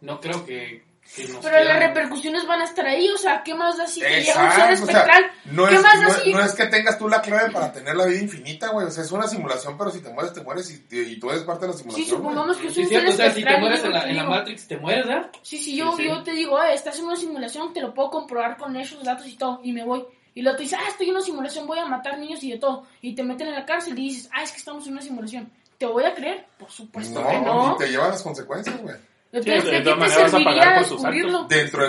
No creo que, que nos Pero las repercusiones van a estar ahí, o sea, ¿qué más da si te llega un ser Exacto, o sea, espectral? no, ¿Qué es, más no, si- no es que tengas tú la clave para tener la vida infinita, güey. O sea, es una simulación, pero si te mueres, te mueres y, y tú eres parte de la Sí, simulación. güey. supongamos que es Sí, un es ser o sea, si te espectral. mueres yo en la, en la digo, Matrix, te mueres, ¿verdad? Sí, sí, yo, Sí, sí. yo te digo, eh, estás en una simulación, te lo puedo comprobar con esos datos y todo, y me voy. Y luego te dices, ah, estoy en una simulación, voy a matar niños y de todo. Y te meten en la cárcel y dices, ah, es que estamos en una simulación. ¿Te voy a creer? Por supuesto que No, no. y te llevan las consecuencias, güey. Dentro de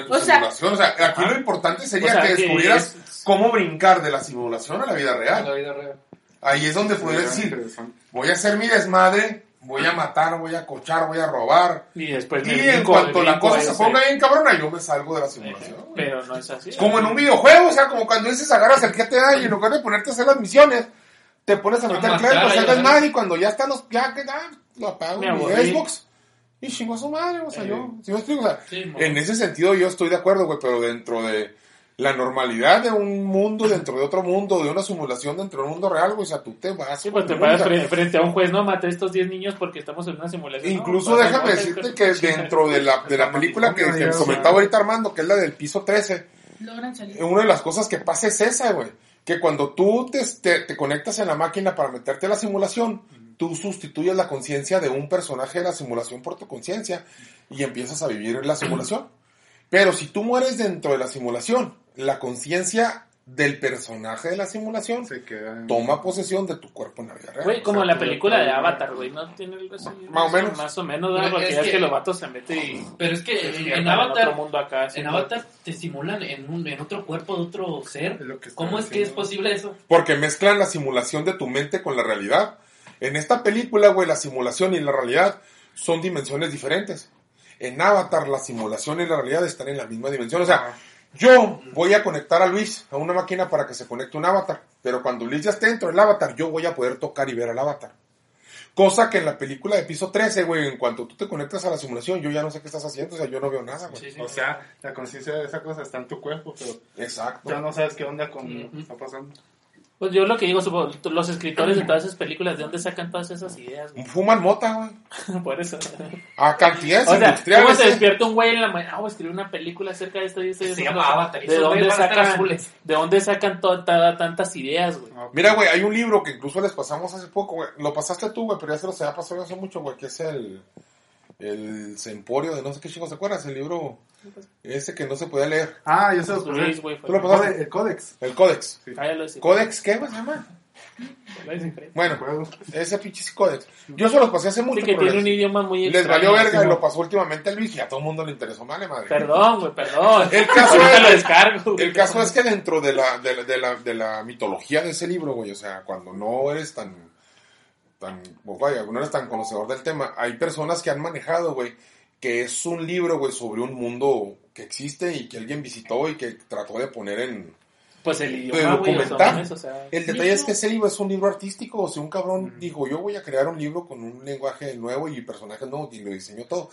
tu O sea- simulación. O sea, aquí lo importante sería O sea, que descubrieras es- cómo brincar de la simulación a la vida En real. la vida real. Ahí es donde podrías decir, voy a hacer mi desmadre, voy a matar, voy a cochar, voy a robar. Y después Y me en brinco, cuanto la cosa se ponga bien cabrona, yo me salgo de la simulación. Pero no es así. Como en un videojuego, o sea, como cuando dices agarras el GTA y en lugar de ponerte a hacer las misiones, te pones a meter ahí, haces ¿verdad? más y cuando ya están los, ya que ah, lo apago mi. Xbox y chingo a su madre, o sea, Eh. yo, si me explico? O sea, Sí, en ese sentido yo estoy de acuerdo, güey, pero dentro de la normalidad de un mundo, dentro de otro mundo, de una simulación dentro de un mundo real, güey, o sea, tú te vas. Sí, pues te frente a un juez, no, maté a estos 10 niños porque estamos en una simulación. Incluso No, déjame decirte que dentro de la, de la película que, que comentaba ahorita Armando, que es la del piso 13, Logran salir. una de las cosas que pasa es esa, güey. Que cuando tú te, te, te conectas en la máquina para meterte a la simulación, tú sustituyes la conciencia de un personaje de la simulación por tu conciencia y empiezas a vivir la simulación. Pero si tú mueres dentro de la simulación, la conciencia del personaje de la simulación Se queda en- toma posesión de tu cuerpo en la vida real. Güey, como O sea, la película de Avatar, güey, ¿no? Tiene algo así. Más o menos. Más o menos, ¿verdad? Pero Porque es ya es que- que los vatos se meten y... Pero es que se en, en en Avatar, mundo acá. así, en. Avatar te simulan en, un, en otro cuerpo de otro ser. Es lo que ¿Cómo es que es posible eso? Porque mezclan la simulación de tu mente con la realidad. En esta película, güey, la simulación y la realidad son dimensiones diferentes. En Avatar, la simulación y la realidad están en la misma dimensión. O sea, yo voy a conectar a Luis a una máquina para que se conecte un avatar. Pero cuando Luis ya esté dentro del avatar, yo voy a poder tocar y ver al avatar. Cosa que en la película de piso 13, güey, en cuanto tú te conectas a la simulación, yo ya no sé qué estás haciendo, o sea, yo no veo nada, güey. Sí, sí. O sea, la conciencia de esa cosa está en tu cuerpo, pero Exacto. ya no sabes qué onda con lo Ujú. que está pasando. Pues yo lo que digo, supongo, los escritores de todas esas películas, ¿de dónde sacan todas esas ideas? güey? Fuman mota, güey. <laughs> Por eso. A cantidades O sea, ¿cómo industriales. se ¿eh? despierta un güey en la mañana? Ah, voy a escribir una película acerca de esto y esto y Se llama Avatar. ¿De dónde sacan. ¿de dónde sacan tantas ideas, güey? Mira, güey, hay un libro que incluso les pasamos hace poco, güey. Lo pasaste tú, güey, pero ya se los había pasado hace mucho, güey, que es el. El Semporio de no sé qué chingos, ¿te acuerdas? El libro ese que no se podía leer. Ah, yo se Luis, güey, fue- Tú lo El pasaste. El códex. El Códex. Ah, ya lo decía. ¿Códex qué, güey, se llama? Bueno, ese pinche Códex. Yo se los pasé hace mucho, Sí, que tiene un les, idioma muy les extraño, valió verga y lo pasó últimamente a Luis y a todo el mundo le interesó, vale, madre. Perdón, güey, perdón. El caso es- lo descargo. El caso es que dentro de la, de, la, de, la, de la mitología de ese libro, güey, o sea, cuando no eres tan, tan, pues vaya, no eres tan conocedor del tema, hay personas que han manejado, güey, que es un libro, güey, sobre un mundo que existe y que alguien visitó y que trató de poner en... Pues el idioma, güey, o sea... El detalle es que ese libro es un libro artístico, o sea, un cabrón dijo, yo voy a crear un libro con un lenguaje nuevo y personajes nuevos y lo diseñó todo.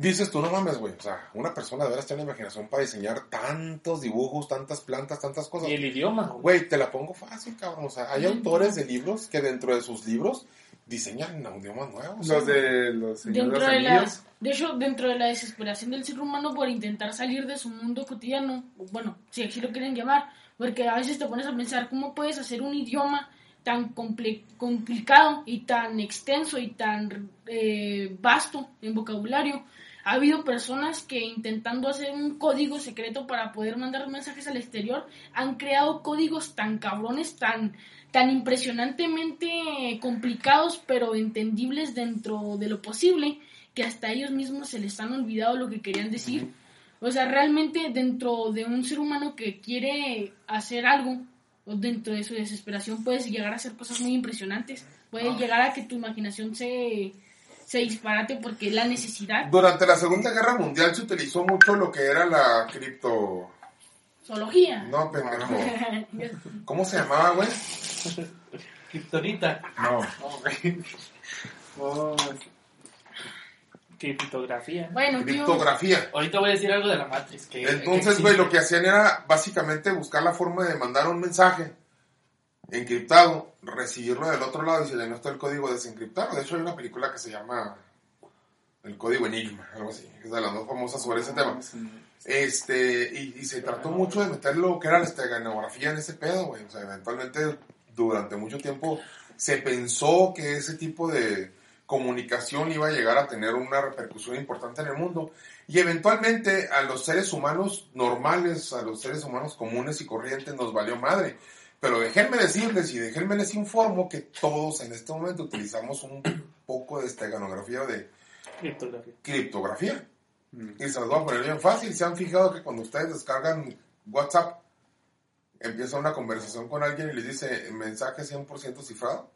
Dices tú, no mames, güey, o sea, una persona de veras tiene la imaginación para diseñar tantos dibujos, tantas plantas, tantas cosas. Y el idioma, güey. Te la pongo fácil, cabrón. O sea, hay autores de libros que dentro de sus libros diseñan idiomas nuevos. Los de los Dentro los de la, de hecho, dentro de la desesperación del ser humano por intentar salir de su mundo cotidiano, bueno, si así lo quieren llamar, porque a veces te pones a pensar cómo puedes hacer un idioma tan comple- complicado y tan extenso y tan eh, vasto en vocabulario. Ha habido personas que intentando hacer un código secreto para poder mandar mensajes al exterior han creado códigos tan cabrones, tan, tan impresionantemente complicados, pero entendibles dentro de lo posible, que hasta ellos mismos se les han olvidado lo que querían decir. O sea, realmente dentro de un ser humano que quiere hacer algo, o dentro de su desesperación, puedes llegar a hacer cosas muy impresionantes. Puedes llegar a que tu imaginación se, se disparate porque la necesidad, Durante la Segunda Guerra Mundial se utilizó mucho lo que era la cripto... zoología. No, pendejo. <laughs> ¿Cómo se llamaba, güey? Kryptonita. No. Oh, Criptografía. bueno, tío, Criptografía. Ahorita voy a decir algo de la Matrix. Que, Entonces, güey, lo que hacían era básicamente buscar la forma de mandar un mensaje encriptado, recibirlo del otro lado y si le no está el código desencriptado. De hecho, hay una película que se llama El Código Enigma, algo así, que es de las más famosas sobre ese tema. Este, y, y se trató mucho de meter lo que era la esteganografía en ese pedo, güey. O sea, eventualmente, durante mucho tiempo, se pensó que ese tipo de comunicación iba a llegar a tener una repercusión importante en el mundo. Y eventualmente a los seres humanos normales, a los seres humanos comunes y corrientes nos valió madre. Pero déjenme decirles y déjenme les informo que todos en este momento utilizamos un poco de esteganografía o de Criptografía. criptografía. Y se los voy a poner bien fácil. ¿Se han fijado que cuando ustedes descargan WhatsApp, empieza una conversación con alguien y les dice mensaje 100% cifrado?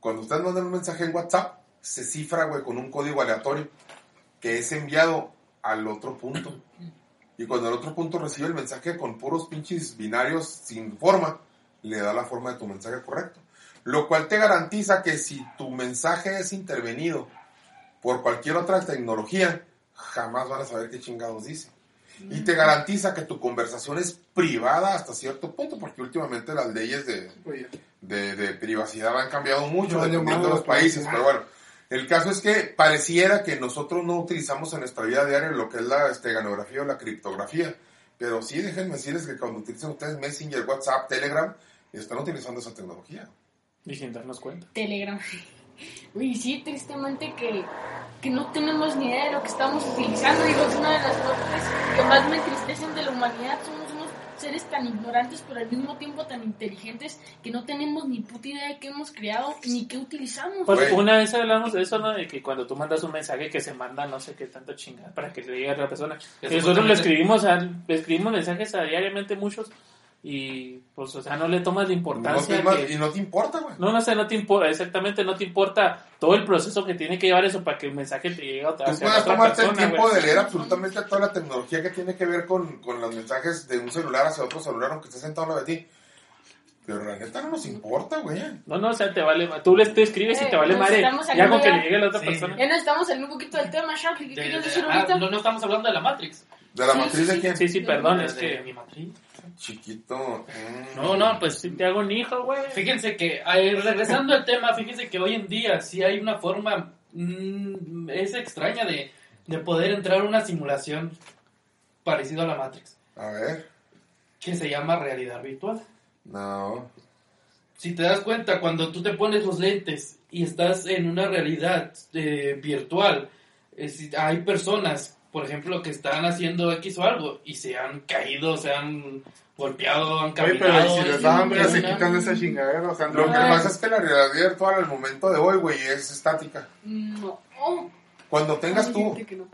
Cuando ustedes mandan un mensaje en WhatsApp, se cifra, güey, con un código aleatorio que es enviado al otro punto. Y cuando el otro punto recibe el mensaje con puros pinches binarios sin forma, le da la forma de tu mensaje correcto. Lo cual te garantiza que si tu mensaje es intervenido por cualquier otra tecnología, jamás van a saber qué chingados dice. Y te garantiza que tu conversación es privada hasta cierto punto, porque últimamente las leyes de, de, de privacidad han cambiado mucho dependiendo de los la países, pero bueno, el caso es que pareciera que nosotros no utilizamos en nuestra vida diaria lo que es la esteganografía o la criptografía, pero sí déjenme decirles que cuando utilizan ustedes Messenger, WhatsApp, Telegram, están utilizando esa tecnología. Y sin darnos cuenta. Telegram. <laughs> Uy, sí, tristemente que, que no tenemos ni idea de lo que estamos utilizando. Digo, es una de las cosas que más me entristecen de la humanidad. Somos seres tan ignorantes, pero al mismo tiempo tan inteligentes, que no tenemos ni puta idea de qué hemos creado ni qué utilizamos. Pues una vez hablamos de eso, ¿no? De que cuando tú mandas un mensaje que se manda no sé qué tanto chingada para que le llegue a la persona. Nosotros le escribimos, a, le escribimos mensajes a diariamente muchos y pues, o sea, no le tomas la No importancia. ma- que- y no te importa, güey. No, no sé, no te importa, exactamente, no te importa todo el proceso que tiene que llevar eso para que el mensaje te llegue a otra, Tú hacia puedes otra tomarte el persona, tiempo güey. de leer absolutamente toda la tecnología que tiene que ver con, con los mensajes de un celular hacia otro celular, aunque estés sentado de ti. Pero la neta no nos importa, güey. No, no, o sea, te vale, tú le te escribes y Eh, te vale madre, ya con que le llegue a la otra Sí. persona. Ya nos estamos saliendo un poquito del tema, Sharky. ¿Qué De- quieres de- decir ah, ahorita? no, no estamos hablando de la Matrix. ¿De la Sí, matriz sí, de quién? Sí, sí, perdón, es De que... mi matriz. Chiquito. mm. No, no, pues si te hago un hijo, güey. Fíjense que, regresando al tema, fíjense que hoy en día sí hay una forma, mm, es extraña de, de poder entrar a una simulación parecida a la Matrix, A ver. que se llama realidad virtual. No. Si te das cuenta, cuando tú te pones los lentes y estás en una realidad eh, virtual, es- hay personas, por ejemplo, que están haciendo X o algo y se han caído, se han golpeado, han Oye, caminado. pero ¿y si les da hambre, se quitan esa chingadera. O sea, Lo no, que pasa es que la realidad virtual al momento de hoy, güey, es estática. No. Cuando tengas tú... no.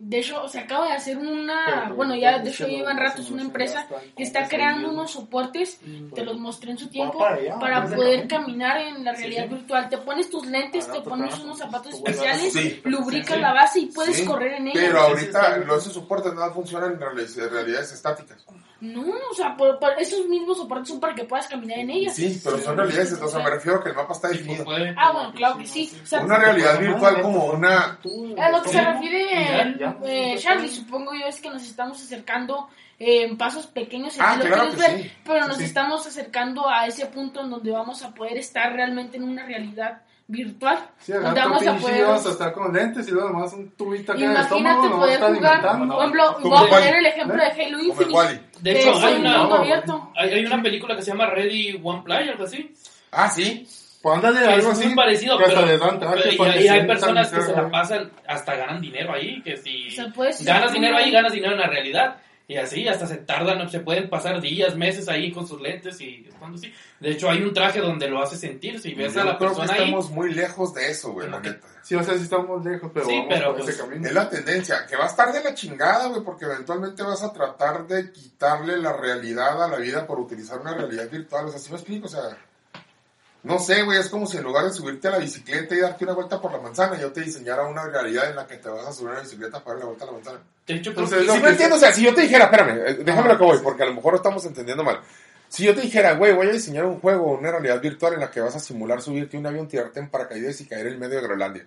De hecho, se acaba de hacer una, Pero, bueno, ya de es hecho llevan no- ratos no una empresa que está creando unos soportes, te los mostré en su tiempo, para allá, para desde poder caminar en la realidad sí. virtual. Te pones tus lentes, te no, pones no. unos zapatos especiales, Sí. lubricas Sí, sí. la base y puedes Sí, correr en ella. Pero ahorita los esos soportes nada funcionan en reali- realidades estáticas. No, o sea, por, por- esos mismos soportes son para que puedas caminar en ellas. Sí, pero son realidades, o sea, me refiero a que el mapa está definido. puede. Ah, bueno, claro que sí. O sea, Una realidad virtual como una... A lo que se refiere Ya, ya. eh, Charlie, supongo yo, es que nos estamos acercando eh, en pasos pequeños, Ah, lo claro quieres que ver, sí. pero Sí, nos sí. estamos acercando a ese punto en donde vamos a poder estar realmente en una realidad virtual. Sí, al donde rato vamos a poder... vamos a estar con lentes y luego nomás un tubito acá en el estómago. Imagínate nos poder jugar, por ejemplo, voy a poner el ejemplo de Halo Como el Infinite. De hecho, es hay un una, no, hay, hay una película que se llama Ready One Play, algo así. Ah, sí. Pues ándale, algo es así. muy parecido, pero, y, y hay personas que se la pasan, hasta ganan dinero ahí, que si O sea, puedes- ganas dinero ahí, ganas dinero en la realidad. Y así, hasta se tardan, se pueden pasar días, meses ahí con sus lentes y estando así. De hecho, hay un traje donde lo hace sentir. Si ves Yo a la creo que persona ahí, estamos muy lejos de eso, güey, la que- neta. Sí, o sea, sí estamos lejos, pero Sí, vamos pero, por ese pues, camino. Es la tendencia, que va a estar de la chingada, güey, porque eventualmente vas a tratar de quitarle la realidad a la vida por utilizar una realidad virtual. O sea, ¿sí me explico? O sea, no sé, güey, es como si en lugar de subirte a la bicicleta y darte una vuelta por la manzana, yo te diseñara una realidad en la que te vas a subir a la bicicleta para dar la vuelta a la manzana. de hecho, Entonces, Si que me entiendo, o sea, si yo te dijera, espérame, eh, déjame lo que voy, porque a lo mejor lo estamos entendiendo mal. Si yo te dijera, güey, voy a diseñar un juego, una realidad virtual en la que vas a simular subirte a un avión, tirarte en paracaídas y caer en medio de Groenlandia.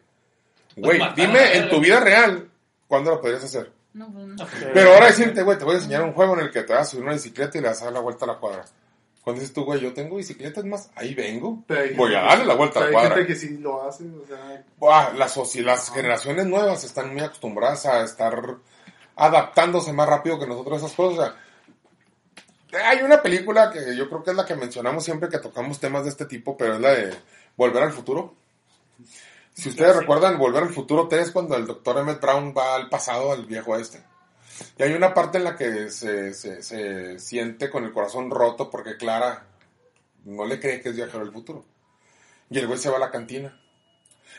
Güey, a la dime en tu vida real, ¿cuándo lo podrías hacer? No, pues no. Pero ahora decirte, güey, te voy a enseñar un juego en el que te vas a subir una bicicleta y le vas a dar la vuelta a la cuadra. Cuando dices tú, güey, yo tengo bicicletas más, ahí vengo. Pero Voy a darle la vuelta a la pero Hay cuadra. gente que sí lo hace, o sea, Buah, las, las generaciones nuevas están muy acostumbradas a estar adaptándose más rápido que nosotros a esas cosas. O sea, hay una película que yo creo que es la que mencionamos siempre que tocamos temas de este tipo, pero es la de Volver al Futuro. Si ustedes recuerdan Volver al Futuro 3, cuando el doctor Emmett Brown va al pasado, al viejo este. Y hay una parte en la que se, se, se siente con el corazón roto porque Clara no le cree que es viajero del futuro. Y el güey se va a la cantina.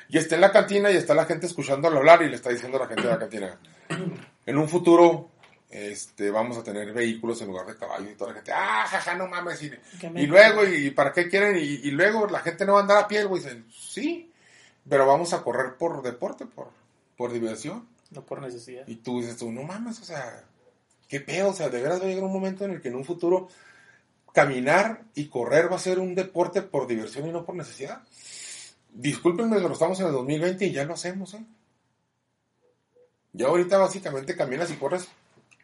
Y está en la cantina y está la gente escuchándolo hablar y le está diciendo a la gente de la cantina, <clears throat> en un futuro este, vamos a tener vehículos en lugar de caballos y toda la gente, ah, jaja, no mames. Y, y luego, ¿y para qué quieren? Y, y luego la gente no va a andar a pie, güey. Dicen, sí, pero vamos a correr por deporte, por, por diversión. No por necesidad. Y tú dices, tú, no mames, o sea, qué pedo, o sea, de veras va a llegar un momento en el que en un futuro caminar y correr va a ser un deporte por diversión y no por necesidad. Discúlpenme, pero estamos en el 2020 y ya lo hacemos, ¿eh? Ya ahorita básicamente caminas y corres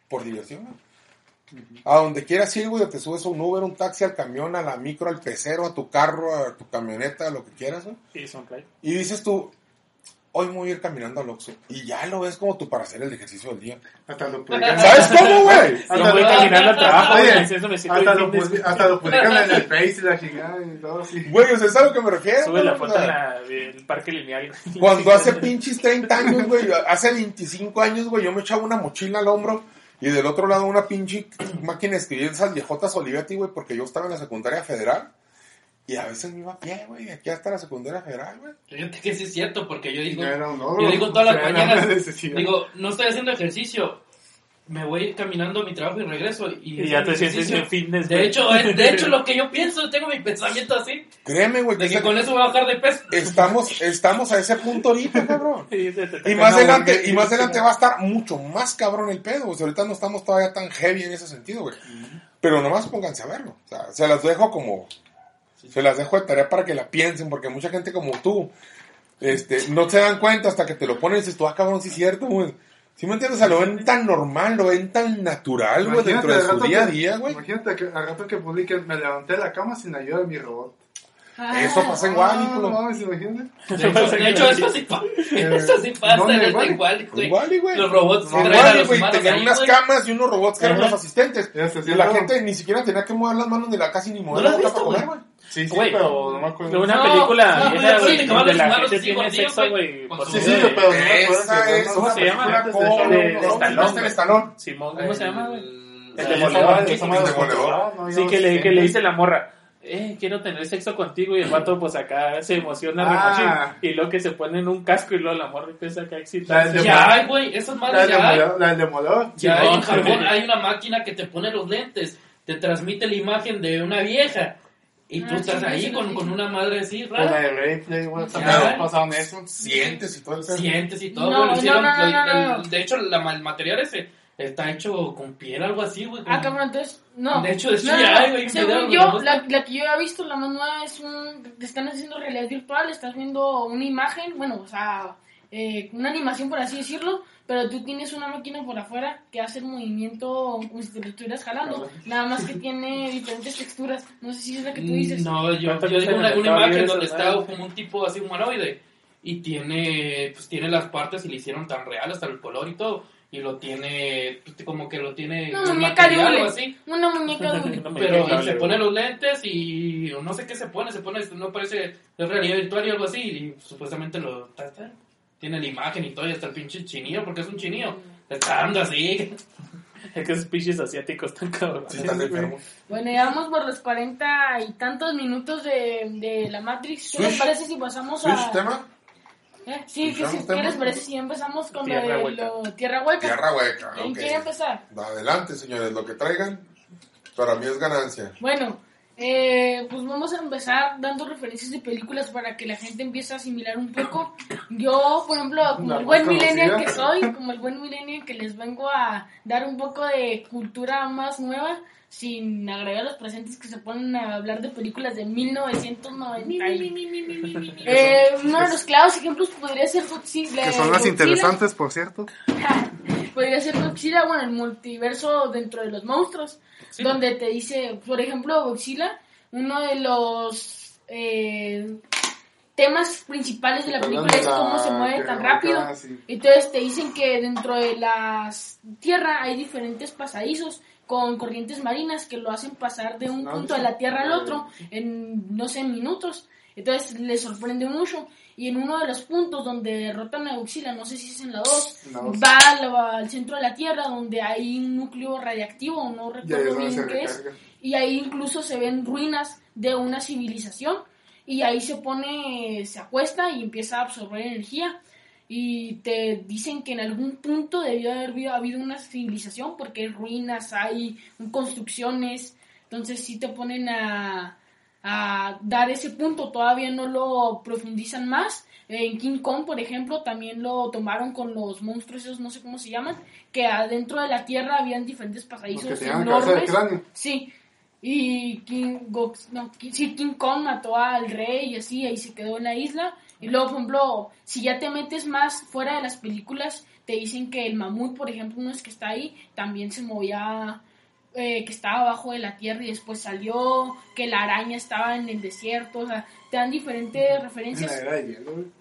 por diversión. ¿no? A donde quieras ir, güey, te subes a un Uber, un taxi, al camión, a la micro, al pecero, a tu carro, a tu camioneta, a lo que quieras, ¿no? Y son play. Y dices tú, hoy me voy a ir caminando al Oxxo. Y ya lo ves como tú para hacer el ejercicio del día. hasta lo publican. ¿Sabes cómo, güey? Hasta voy lo- caminando al trabajo, Oye, güey, eso me siento Hasta bien lo, fitness. publi- hasta lo publican <laughs> en el Face y la chingada y todo así. Güey, o sea, es a lo que me refiero. Sube la foto del parque lineal. <laughs> Cuando hace pinches 30 años, güey, hace 25 años, güey, yo me echaba una mochila al hombro Y del otro lado una pinche máquina de escribir esas viejotas Olivetti, güey, porque yo estaba en la secundaria federal. Y a veces me iba a pie, güey, de aquí hasta la secundaria federal, güey. Fíjate que sí es cierto, porque yo digo, No logro, yo digo todas las mañanas, digo, no estoy haciendo ejercicio, me voy a ir caminando a mi trabajo y regreso. Y, Y ya te sientes en fitness. De güey. hecho, es, de hecho, <laughs> lo que yo pienso, tengo mi pensamiento así, Créeme, güey, de que con eso voy a bajar de peso. estamos, estamos a ese punto ahorita, cabrón. <laughs> Y, te más adelante, y más adelante va a estar mucho más cabrón el pedo, güey. Ahorita no estamos todavía tan heavy en ese sentido, güey. Pero nomás pónganse a verlo. O sea, se las dejo como, se las dejo de tarea para que la piensen, porque mucha gente como tú, este, no se dan cuenta hasta que te lo ponen y dices, tú, ah, cabrón, sí es cierto, güey. ¿Sí me entiendes? O sea, lo ven tan normal, lo ven tan natural, güey, dentro de su día a día, güey. Imagínate que al rato que publiquen, me levanté de la cama sin ayuda de mi robot. Ah, Eso pasa en Wally, Ah, no mames, imagínate. De hecho, de hecho, eso sí pasa, eso sí pasa, ¿Dónde, en igual? igual, güey. Los robots No, Wally, los güey, tenían ahí, unas camas y unos robots que eran los asistentes. Y la gente ni siquiera tenía que mover las manos ni la casi ni mover ¿No la boca para comer, güey. Sí, sí, Güey, pero no me acuerdo. Una No, película no, vieja, güey, donde la gente tiene sexo, güey, Sí, sí, pero no me acuerdo es ¿cómo se llama? de- Stallone. Simón, ¿cómo se llama, güey? El demoledor. Sí, que le, sé. que le dice la morra, eh, quiero tener sexo contigo y el vato pues acá se emociona Ah. y luego que se pone en un casco y luego la morra empieza acá a excitarse. Ya hay, güey, esas La madres del ya hay. la del demoledor. Ya hay, en. Japón hay una máquina que te pone los lentes, te transmite la imagen de una vieja y tú Ah, estás sí, ahí sí, con, sí. con una madre así Con la rara, de Replay, güey. Ya. También ha pasado en eso. Sientes y todo el pedo. sientes y todo, No, güey, lo no, hicieron, no, no, el- el- de hecho la- el material ese está hecho con piel, algo así, güey. Ah, cabrón, entonces, no. De hecho, de hecho no, no, ya no. hay, güey, video Según yo, la, la que yo he visto, la más nueva, es un... Te están haciendo realidad virtual, estás viendo una imagen, bueno, o sea, eh, una animación, por así decirlo, pero tú tienes una máquina por afuera que hace el movimiento como si te lo estuvieras jalando, nada más que tiene diferentes texturas. No sé si es la que tú dices. Mm, No, yo, ¿Cuánto yo digo cuesta una, imagen donde está como un tipo así humanoide y tiene pues tiene las partes y le hicieron tan real hasta el color y todo y lo tiene pues, como que lo tiene Una un muñeca de hule. así Una muñeca de <laughs> pero se pone los lentes y no sé qué se pone se pone no parece es realidad virtual y algo así y supuestamente lo ta- ta- tiene la imagen y todo y hasta el pinche chinillo porque es un chinillo está dando así <laughs> Es que esos pinches asiáticos están cabrones. Sí. Bueno, ya vamos por los cuarenta y tantos minutos de, de la Matrix. ¿Qué les parece si pasamos ¿Switch a...? tema? ¿Eh? Sí, ¿qué, ¿Switchamos ¿qué les parece si empezamos con Tierra lo de lo- Tierra Hueca? Tierra hueca. ¿Quién quiere empezar? Adelante, señores, lo que traigan, para mí es ganancia. Bueno, eh, pues vamos a empezar dando referencias de películas para que la gente empiece a asimilar un poco. Yo, por ejemplo, como el buen millennial que soy, como el buen millennial que les vengo a dar un poco de cultura más nueva, sin agregar los presentes que se ponen a hablar de películas de 1990. Eh, uno de los claros ejemplos podría ser Godzilla. Que son las Godzilla. interesantes, por cierto. <laughs> Podría ser Godzilla, bueno, el multiverso dentro de los monstruos, donde te dice, por ejemplo, Godzilla, uno de los eh, temas principales de la película es cómo se mueve tan rápido. Entonces te dicen que dentro de la tierra hay diferentes pasadizos con corrientes marinas que lo hacen pasar de un punto de la tierra al otro en, no sé, minutos. Entonces les sorprende mucho. Y en uno de los puntos donde derrotan a Godzilla, no sé si es en la 2, En la dos. va al, al centro de la Tierra donde hay un núcleo radiactivo, no recuerdo bien qué es. Y ahí incluso se ven ruinas de una civilización. Y ahí se pone, se acuesta y empieza a absorber energía. Y te dicen que en algún punto debió haber habido, habido una civilización porque hay ruinas, hay construcciones. Entonces sí te ponen a, a dar ese punto. Todavía no lo profundizan más. En King Kong, por ejemplo, también lo tomaron con los monstruos, esos no sé cómo se llaman, que adentro de la Tierra habían diferentes pasadizos enormes. Sí. Y King, Gox- no, King- sí, King Kong mató al rey y así, ahí se quedó en la isla. Y luego, por ejemplo, si ya te metes más fuera de las películas, te dicen que el mamut, por ejemplo, uno es que está ahí, también se movía, eh, que estaba abajo de la tierra y después salió, que la araña estaba en el desierto, o sea, te dan diferentes referencias.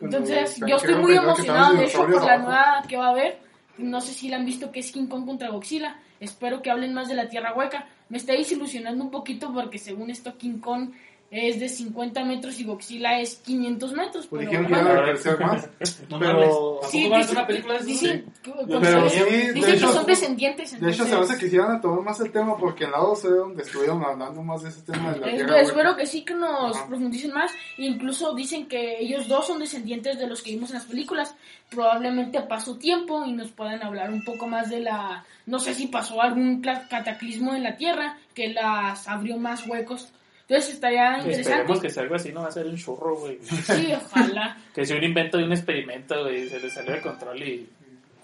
Entonces, yo estoy muy emocionado, de hecho, por la nueva que va a haber. No sé si la han visto, que es King Kong contra Godzilla. Espero que hablen más de la Tierra Hueca. Me está desilusionando un poquito porque según esto King Kong es de 50 metros y Godzilla es 500 metros. Pues pero, dijeron que ajá. iban a crecer más. <laughs> No Pero-. Sí, ¿Tampoco van a hacer una película de eso? dicen que, Pero sí, de dicen hecho- que son descendientes. De hecho, se entonces- hace que quisieran a tomar más el tema porque en la 12 donde estuvieron hablando más de ese tema de la Eh, tierra. espero que sí que nos Ajá. profundicen más. Incluso dicen que ellos dos son descendientes de los que vimos en las películas. Probablemente pasó tiempo y nos puedan hablar un poco más de la... No sé si pasó algún cataclismo en la Tierra que las abrió más huecos. Entonces estaría Esperemos interesante. que sea algo así, no va a ser un churro, güey. Sí, ojalá. <laughs> Que sea un invento de un experimento, güey. Se le salió de control y.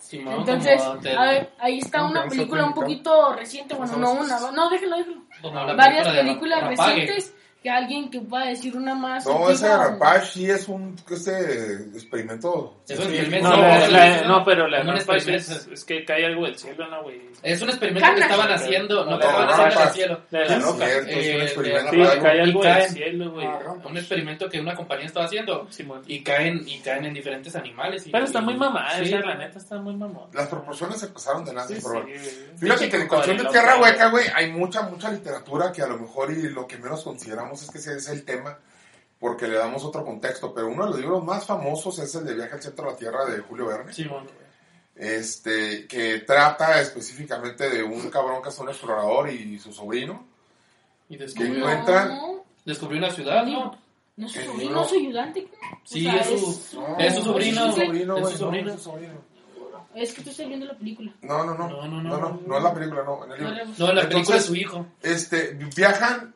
Simón, Entonces, a ver, ahí está una que película un poquito reciente. Bueno, no una. No, déjelo, déjelo. la Varias películas recientes que alguien que pueda decir una más. No, ese Rampage sí es un este experimento. Es un experimento. No, la- no, pero la Rampage es, es que cae algo del cielo, ¿no, güey? Es un experimento que estaban haciendo, no No, que estaban no, haciendo en el cielo. La de la roca. un Eh, experimento. Sí, de- claro. cae algo Y caen. del cielo, güey. Ah. Un experimento que una compañía estaba haciendo Simón. y caen y caen en diferentes animales. y- Pero está muy y- mamada, sí. esa, la neta está muy mamada. Las proporciones se pasaron de nada, Sí, pero sí, bueno. güey. Fíjate que en cuestión de tierra hueca, güey, hay mucha, mucha literatura que a lo mejor y lo que menos consideramos es que ese es el tema, porque le damos otro contexto. Pero uno de los libros más famosos es el de Viaje al Centro de la Tierra de Julio Verne, Simón. este, que trata específicamente de un cabrón que es un explorador y su sobrino. Y ¿Qué descubrió, encuentran? No, descubrió una ciudad, ¿no? no es su sobrino, su ayudante. Sí, Es su sobrino, es su sobrino, es que tú estás viendo la película. No, no, no, No, no, no, no, no. no, es la película, no, en el libro. No, la película Entonces- es su hijo. este, viajan,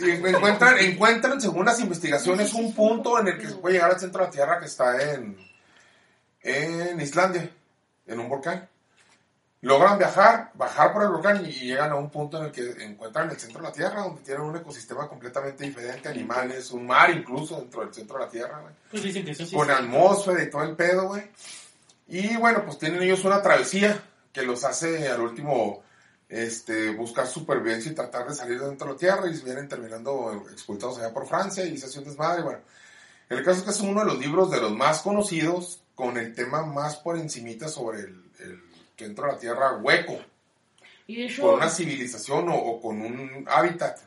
y encuentran, encuentran según las investigaciones un punto en el que se puede llegar al centro de la Tierra que está en, en Islandia, en un volcán. Logran viajar, bajar por el volcán y llegan a un punto en el que encuentran el centro de la Tierra, donde tienen un ecosistema completamente diferente, animales, un mar incluso dentro del centro de la Tierra, güey Pues dicen que eso sí. con atmósfera y todo el pedo, güey. Y bueno, pues tienen ellos una travesía que los hace al último este, buscar supervivencia y tratar de salir de dentro de la tierra y vienen terminando expulsados allá por Francia y se hace un desmadre. Bueno, el caso es que es uno de los libros de los más conocidos con el tema más por encimita sobre el, el centro de la tierra hueco, Y de hecho, con una civilización o, o con un hábitat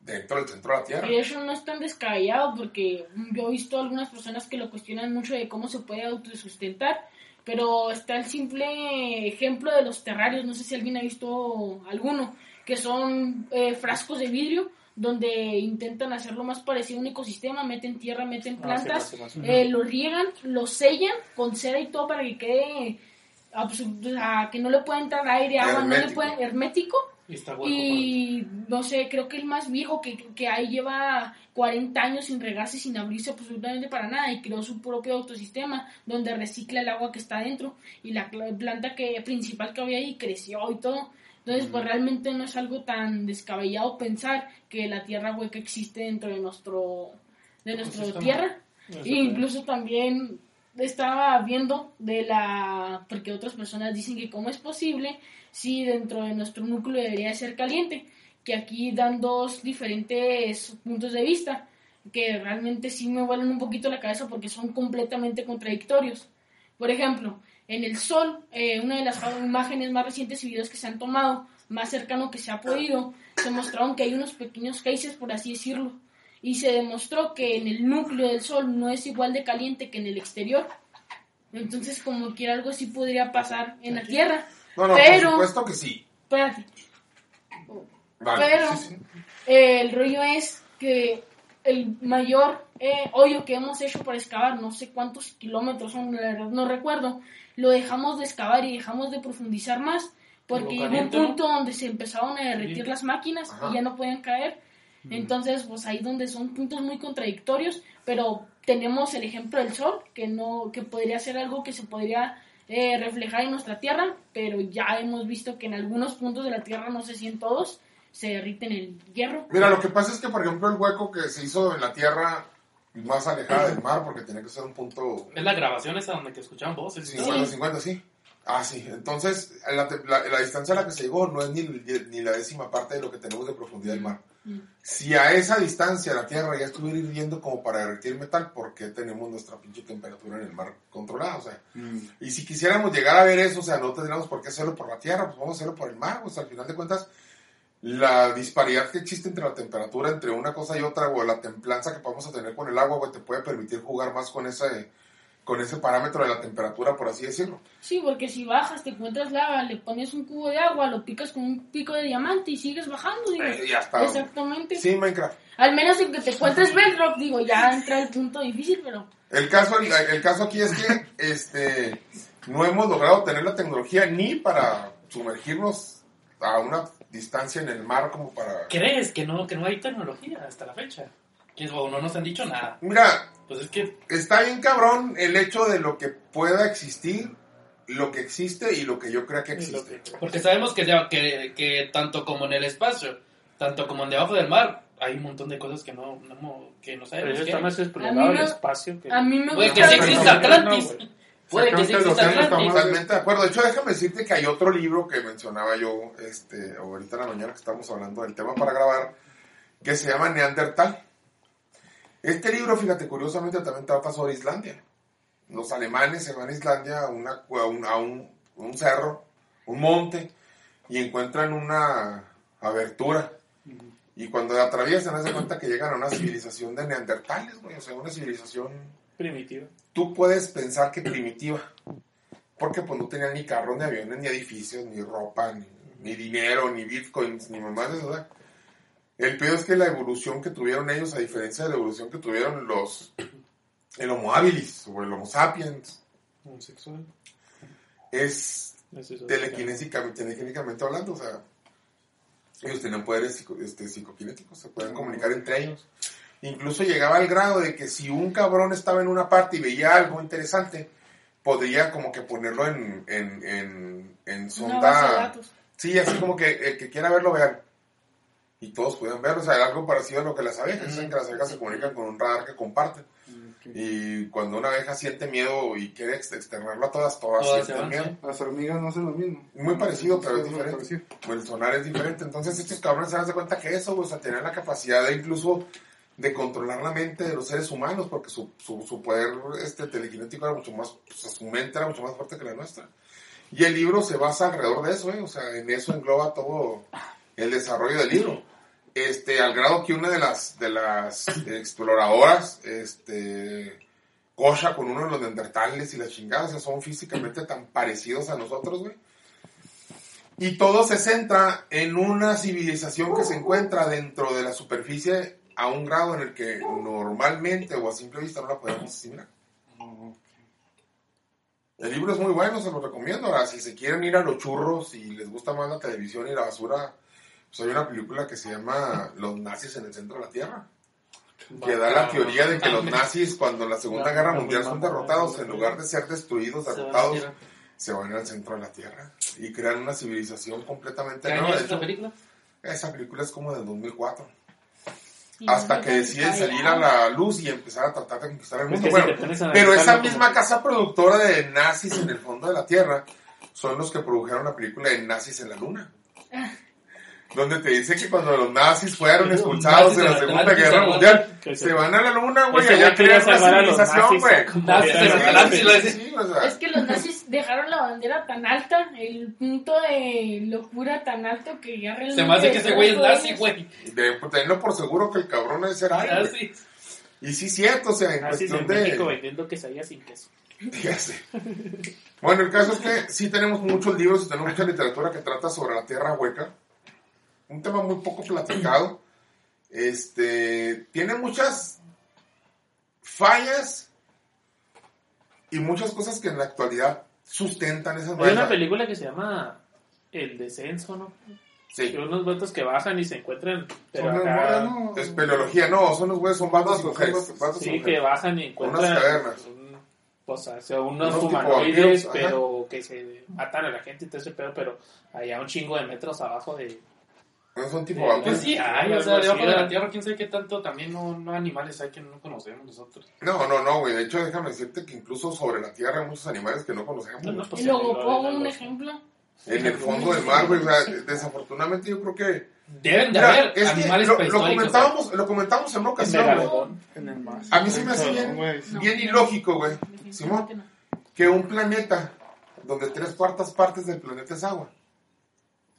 dentro del centro de la tierra. y de hecho no es tan descabellado porque yo he visto algunas personas que lo cuestionan mucho de cómo se puede autosustentar. Pero está el simple ejemplo de los terrarios, no sé si alguien ha visto alguno, que son eh, frascos de vidrio donde intentan hacerlo más parecido a un ecosistema, meten tierra, meten Ah, plantas, sí, sí. eh, lo riegan, lo sellan con cera y todo para que quede, o sea, que no le pueda entrar aire, agua, no le puede, hermético. Y está hueco. Y no sé, creo que el más viejo que, que ahí lleva 40 años sin regarse, sin abrirse absolutamente para nada y creó su propio autosistema donde recicla el agua que está dentro y la planta que principal que había ahí creció y todo. Entonces, pues realmente no es algo tan descabellado pensar que la tierra hueca existe dentro de nuestro de nuestra tierra. E incluso también estaba viendo de la porque otras personas dicen que cómo es posible si dentro de nuestro núcleo debería ser caliente que aquí dan dos diferentes puntos de vista que realmente sí me vuelan un poquito la cabeza porque son completamente contradictorios por ejemplo en el sol eh, una de las imágenes más recientes y videos que se han tomado más cercano que se ha podido se mostraron que hay unos pequeños geysers por así decirlo y se demostró que en el núcleo del Sol no es igual de caliente que en el exterior. Entonces, como quiera, algo así podría pasar en la Tierra. No, no, Pero- por supuesto que sí. Espérate, Vale, Pero- sí, sí. eh, el rollo es que el mayor eh, hoyo que hemos hecho para excavar, no sé cuántos kilómetros son, la verdad no recuerdo, lo dejamos de excavar y dejamos de profundizar más porque llegó un caliente, ¿no? punto donde se empezaron a derretir Sí. las máquinas Ajá. y ya no podían caer. Entonces, pues ahí donde son puntos muy contradictorios, pero tenemos el ejemplo del sol, que no, que podría ser algo que se podría eh, reflejar en nuestra tierra, pero ya hemos visto que en algunos puntos de la tierra, no sé si en todos, se derriten el hierro. Mira, lo que pasa es que, por ejemplo, el hueco que se hizo en la tierra más alejada del mar, porque tenía que ser un punto Es la grabación esa donde que escuchaban voces. y todo. 50-50, sí. Ah, sí. Entonces, la, la- la distancia a la que se llegó no es ni, ni la décima parte de lo que tenemos de profundidad del mar. Mm. Si a esa distancia la Tierra ya estuviera hirviendo como para derretir metal, ¿por qué tenemos nuestra pinche temperatura en el mar controlada? O sea, Mm. y si quisiéramos llegar a ver eso, o sea, no tendríamos por qué hacerlo por la Tierra, pues vamos a hacerlo por el mar, pues al final de cuentas, la disparidad que existe entre la temperatura entre una cosa y otra, o la templanza que podemos tener con el agua, güey, te puede permitir jugar más con ese, con ese parámetro de la temperatura, por así decirlo. Sí, porque si bajas, te encuentras lava, le pones un cubo de agua, lo picas con un pico de diamante y sigues bajando, digo. Eh, ya está. Exactamente. Sí, Minecraft. Al menos en que te encuentres Bedrock, digo, ya entra el punto difícil, pero... El caso, el, el caso aquí es que este, no hemos logrado tener la tecnología ni para sumergirnos a una distancia en el mar como para... ¿Crees que no, que no hay tecnología hasta la fecha? Que o no nos han dicho nada. Mira, Pues es que está bien cabrón el hecho de lo que pueda existir, lo que existe y lo que yo crea que existe. que- Porque sabemos que, ya- que, que tanto como en el espacio, tanto como en debajo del mar, hay un montón de cosas que no, no- que no Pero sabemos. qué está más A explorado mí el me- espacio que... A mí me Puede gusta... que sí Pero exista Atlantis. Puede que sí exista Atlantis. estamos- Totalmente de acuerdo. De hecho, déjame decirte que hay otro libro que mencionaba yo este, ahorita en la mañana que estamos hablando del tema para grabar, que se llama Neandertal. Este libro, fíjate, curiosamente también trata sobre Islandia. Los alemanes se van a Islandia a, una, a, un, a un- un cerro, un monte, y encuentran una abertura. Y cuando la atraviesan, de cuenta que llegan a una civilización de neandertales, güey. O sea, una civilización Primitivo. tú puedes pensar que primitiva. Porque pues no tenían ni carros, ni aviones, ni edificios, ni ropa, ni, ni dinero, ni bitcoins, ni mamás de eso. El peor es que la evolución que tuvieron ellos, a diferencia de la evolución que tuvieron los el Homo habilis o el Homo sapiens, Homosexual. es telequinésicamente, hablando, o sea, ellos tenían poderes psico- este, psicoquinéticos, se pueden comunicar entre ellos. Incluso llegaba al grado de que si un cabrón estaba en una parte y veía algo interesante, podría como que ponerlo en, en, en, en sonda. datos. Sí, así como que el que quiera verlo, vean. Y todos pueden verlo, o sea, algo parecido a lo que las abejas, dicen que las abejas se comunican con un radar que comparten. Y cuando una abeja siente miedo y quiere ex- externarlo a todas, todas, sienten miedo. sí. Las hormigas no hacen lo mismo. Muy parecido, pero es diferente. parecido. Pues el sonar es diferente. Entonces estos cabrones se dan de cuenta que eso, o sea, tenían la capacidad de incluso de controlar la mente de los seres humanos, porque su, su, su poder este, telequinético era mucho más, o sea, su mente era mucho más fuerte que la nuestra. Y el libro se basa alrededor de eso, ¿eh? o sea, en eso engloba todo el desarrollo del libro. Este, al grado que una de las, de las exploradoras, este, cocha con uno de los neandertales y las chingadas, o son físicamente tan parecidos a nosotros, güey. Y todo se centra en una civilización que se encuentra dentro de la superficie a un grado en el que normalmente o a simple vista no la podemos asimilar. El libro es muy bueno, se lo recomiendo. Ahora, si se quieren ir a los churros y les gusta más la televisión y la basura, pues hay una película que se llama Los nazis en el centro de la Tierra, que da la teoría de que los <laughs> nazis cuando la Segunda Guerra Mundial son derrotados, en lugar de ser destruidos, Se van a derrotados, se van al centro de la Tierra y crean una civilización completamente ¿Qué año nueva. es De esta película? esa película es como del 2004. Y Hasta que deciden salir a la luz y empezar a tratar de conquistar el mundo. Bueno, pero esa misma casa productora de nazis en el fondo de la Tierra son los que produjeron la película de nazis en la luna. <laughs> Donde te dice que cuando los nazis fueron expulsados en la Segunda Guerra. Mundial, se van a la luna, güey, allá crean una civilización, güey. Es que los nazis dejaron la bandera tan alta, el punto de locura tan alto que ya realmente... Se me hace que ese güey es nazi, güey. de, pues, tenlo por seguro que el cabrón es ser árabe. Y sí, cierto, o sea, en cuestión de... México vendiendo quesadillas sin queso. Bueno, el caso es que sí tenemos muchos libros y tenemos mucha literatura que trata sobre la tierra hueca. Un tema muy poco platicado. Este, tiene muchas fallas y muchas cosas que en la actualidad sustentan esas Hay una fallas. película que se llama El Descenso, ¿no? Sí. De unos vatos que bajan y se encuentran. Pero Son acá- ¿no? Es peleología, no, son los güeyes, son vatos y mujeres. vatos. y Sí, que bajan y encuentran. Unas cavernas. un- pues, o sea, unos, Unos humanoides, vampiros, ajá. pero que se matan a la gente y todo ese pedo, pero allá un chingo de metros abajo de. No son tipo vampiros. Pues sí, hay, o sea, así, debajo de la tierra, quién sabe qué tanto también no, no animales hay que no conocemos nosotros. No, no, no, güey. De hecho, déjame decirte que incluso sobre la tierra hay muchos animales que no conocemos. No, no, pues, Y luego pongo un ejemplo. En el fondo del mar, güey. O sea, desafortunadamente yo creo que Deben de Mira, haber es que animales lo, lo comentábamos, lo comentábamos en una el ocasión. En el mar. A mí se me hace bien. bien ilógico, güey, no. que un planeta donde tres cuartas partes del planeta es agua,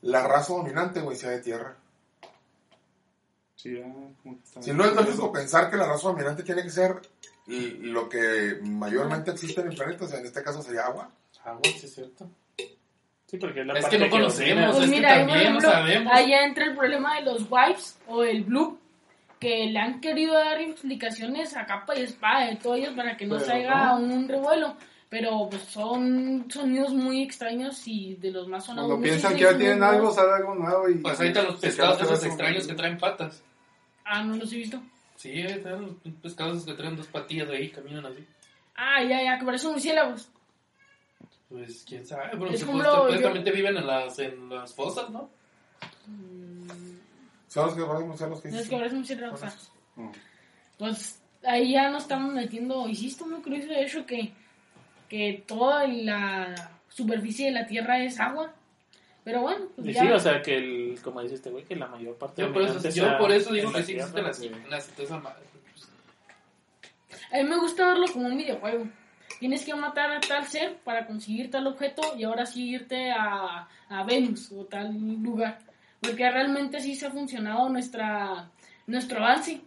la raza dominante, güey, sea de tierra. Sí, que Si no es lógico pensar que la raza dominante tiene que ser lo que mayormente existe en el planeta, o sea, en este caso sería agua. Agua, sí es cierto. Sí, porque es la Es parte que no conocemos. Pues es que mira, ahí, por también no sabemos. allá entra el problema de los wipes o el blue, que le han querido dar explicaciones a capa y espada de todo ellos para que no Pero no. un revuelo. Pero pues son sonidos muy extraños y de los más sonados. Cuando piensan que ya tienen nuevo. algo, sale algo nuevo y... Pues ahí están los pescados esos extraños que traen patas. Ah, no los he visto. Sí, ahí están los pescados que traen dos patillas de ahí, caminan así. Ah, ya, ya, que parecen murciélagos. Pues quién sabe, pero Es como supuestamente viven en las, en las fosas, ¿no? Son los que ser los que No es que parecen murciélagos. ah. Mm. Pues ahí ya nos estamos metiendo. Está muy curioso de hecho que, que toda la superficie de la Tierra es agua. Pero bueno, pues Y ya. sí, o sea, que el, como dice este güey, que la mayor parte Yo de por eso, yo por eso digo que sí existen las, las, madre. A mí me gusta verlo como un videojuego. Tienes que matar a tal ser para conseguir tal objeto y ahora sí irte a, a Venus o tal lugar. Porque realmente sí se ha funcionado nuestra, nuestro avance.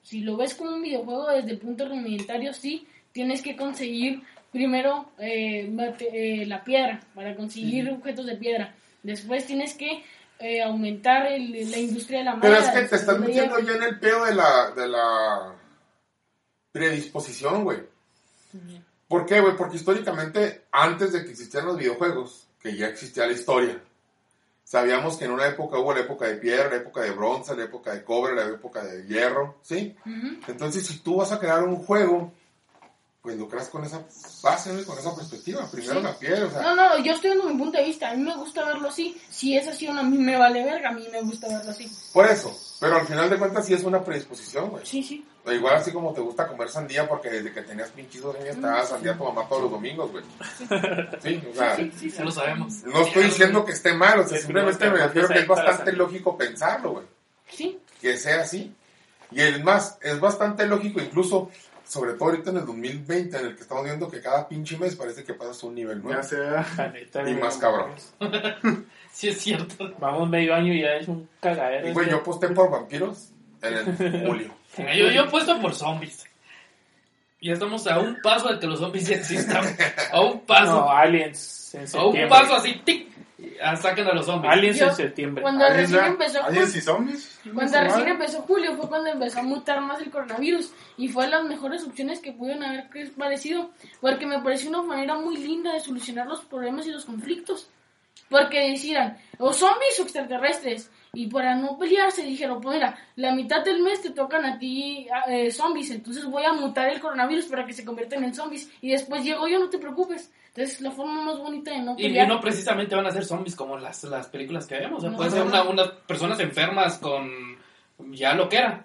Si lo ves como un videojuego desde el punto rudimentario, sí, tienes que conseguir primero eh, mate- eh, la piedra para conseguir objetos de piedra. Después tienes que eh, aumentar el- la industria de la Pero madera. es que te estás metiendo ya en el pedo de la, de la predisposición, güey. ¿Por qué, güey? Porque históricamente, antes de que existieran los videojuegos, que ya existía la historia, sabíamos que en una época hubo la época de piedra, la época de bronce, la época de cobre, la época de hierro, ¿sí? Entonces, si tú vas a crear un juego, pues lo creas con esa base, ¿no? con esa perspectiva. Primero Sí. la piedra, o sea, No, no, yo estoy dando mi punto de vista. A mí me gusta verlo así. Si es así, a mí me vale verga. A mí me gusta verlo así. por eso. Pero al final de cuentas sí es una predisposición, güey. Sí, sí. O Igual así como te gusta comer sandía porque desde que tenías pinches dos años te daba sandía a tu mamá todos los domingos, güey. Sí, o sea, Sí, sí, sí. Ya lo sabemos. no estoy diciendo que esté mal, o sea, Sí, simplemente me refiero que es bastante lógico pensarlo, güey. Sí. Que sea así. Y es más, es bastante lógico incluso, sobre todo ahorita en el 2020, en el que estamos viendo que cada pinche mes parece que pasas a un nivel nuevo. Ya sea... Y más cabrón. <laughs> Sí es cierto. Vamos medio año y ya es un cagadero. Y güey, este. yo posté por vampiros en el julio. <laughs> Yo, yo he puesto por zombies. Ya estamos a un paso de que los zombies ya existan. A un paso. No, Aliens en a un paso así, tic. Ya Saquen a los zombies. Aliens Yo- en septiembre. Cuando ¿Aliens recién ya? empezó ¿Aliens Julio, y zombies? cuando ¿Su recién empezó Julio fue cuando empezó a mutar más el coronavirus y fue las mejores opciones que pudieron haber parecido porque me pareció una manera muy linda de solucionar los problemas y los conflictos porque decían o zombies o extraterrestres y para no pelearse dijeron pues mira la mitad del mes te tocan a ti eh, zombies entonces voy a mutar el coronavirus para que se conviertan en zombies y después llego yo no te preocupes entonces la forma más bonita de no Y, pelear y no precisamente van a ser zombies como las, las películas que vemos. O sea, No. puede ser una, unas personas enfermas con ya lo que era.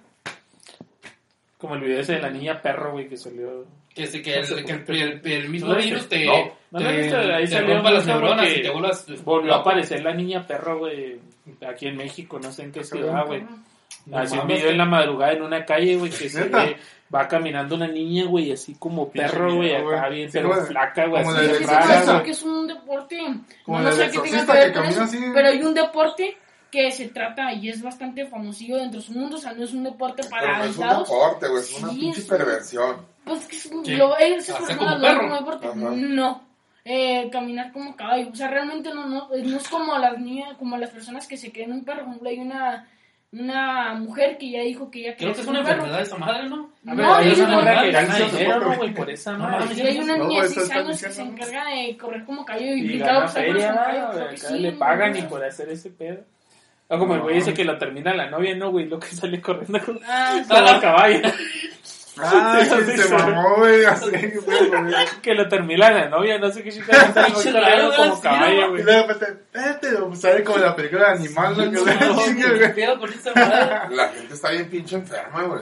Como el video ese de la niña perro, güey, que salió. Que, se- que, el, que el, el- el mismo ¿No lo virus te, No, te, visto, ahí te salió rompa las neuronas y te vuelvas... Volvió a aparecer la niña perro, güey, aquí en México, no sé en qué ciudad, güey. Así un video en la madrugada en una calle, güey, que se <laughs> ve, va caminando una niña, güey, así como perro, güey, acá bien, Sí, pero güey. flaca, güey, Como así Sí, sí, rara, que es un deporte, Como no el sé qué tenga que ver con eso, así. pero hay un deporte que se trata y es bastante famosillo dentro de su mundo, o sea, no es un deporte Pero para no es un deporte, güey, es una Sí, pinche es un- perversión. Pues que es un- Sí. lo, esas Hacer personas como perro. como deporte. Ajá. No. Eh, caminar como caballo. O sea, realmente no, no, no es como las niñas, como las personas que se creen un perro. Por ejemplo, hay una, una mujer que ya dijo que ya Creo que es una enfermedad esa madre, ¿no? A No, ver, es una morra que gana dinero, ¿no, güey, por esa No Y hay una No, niña de eso 6 está años que se encarga de correr como caballo y obstáculos sí, le no, pagan no y por hacer ese pedo. O como el güey ese que lo termina la novia, ¿no, güey? Lo que sale corriendo con Ah, sí. <laughs> Ah, Sí, sí, sí, se mamó, güey, así, <laughs> güey. que lo termina la novia, no sé qué chica, <laughs> raro, como caballo, Y güey. luego de repente, espérate, pues, sale como la película de animal, ¿no? Que. <laughs> La gente está bien pinche enferma, güey.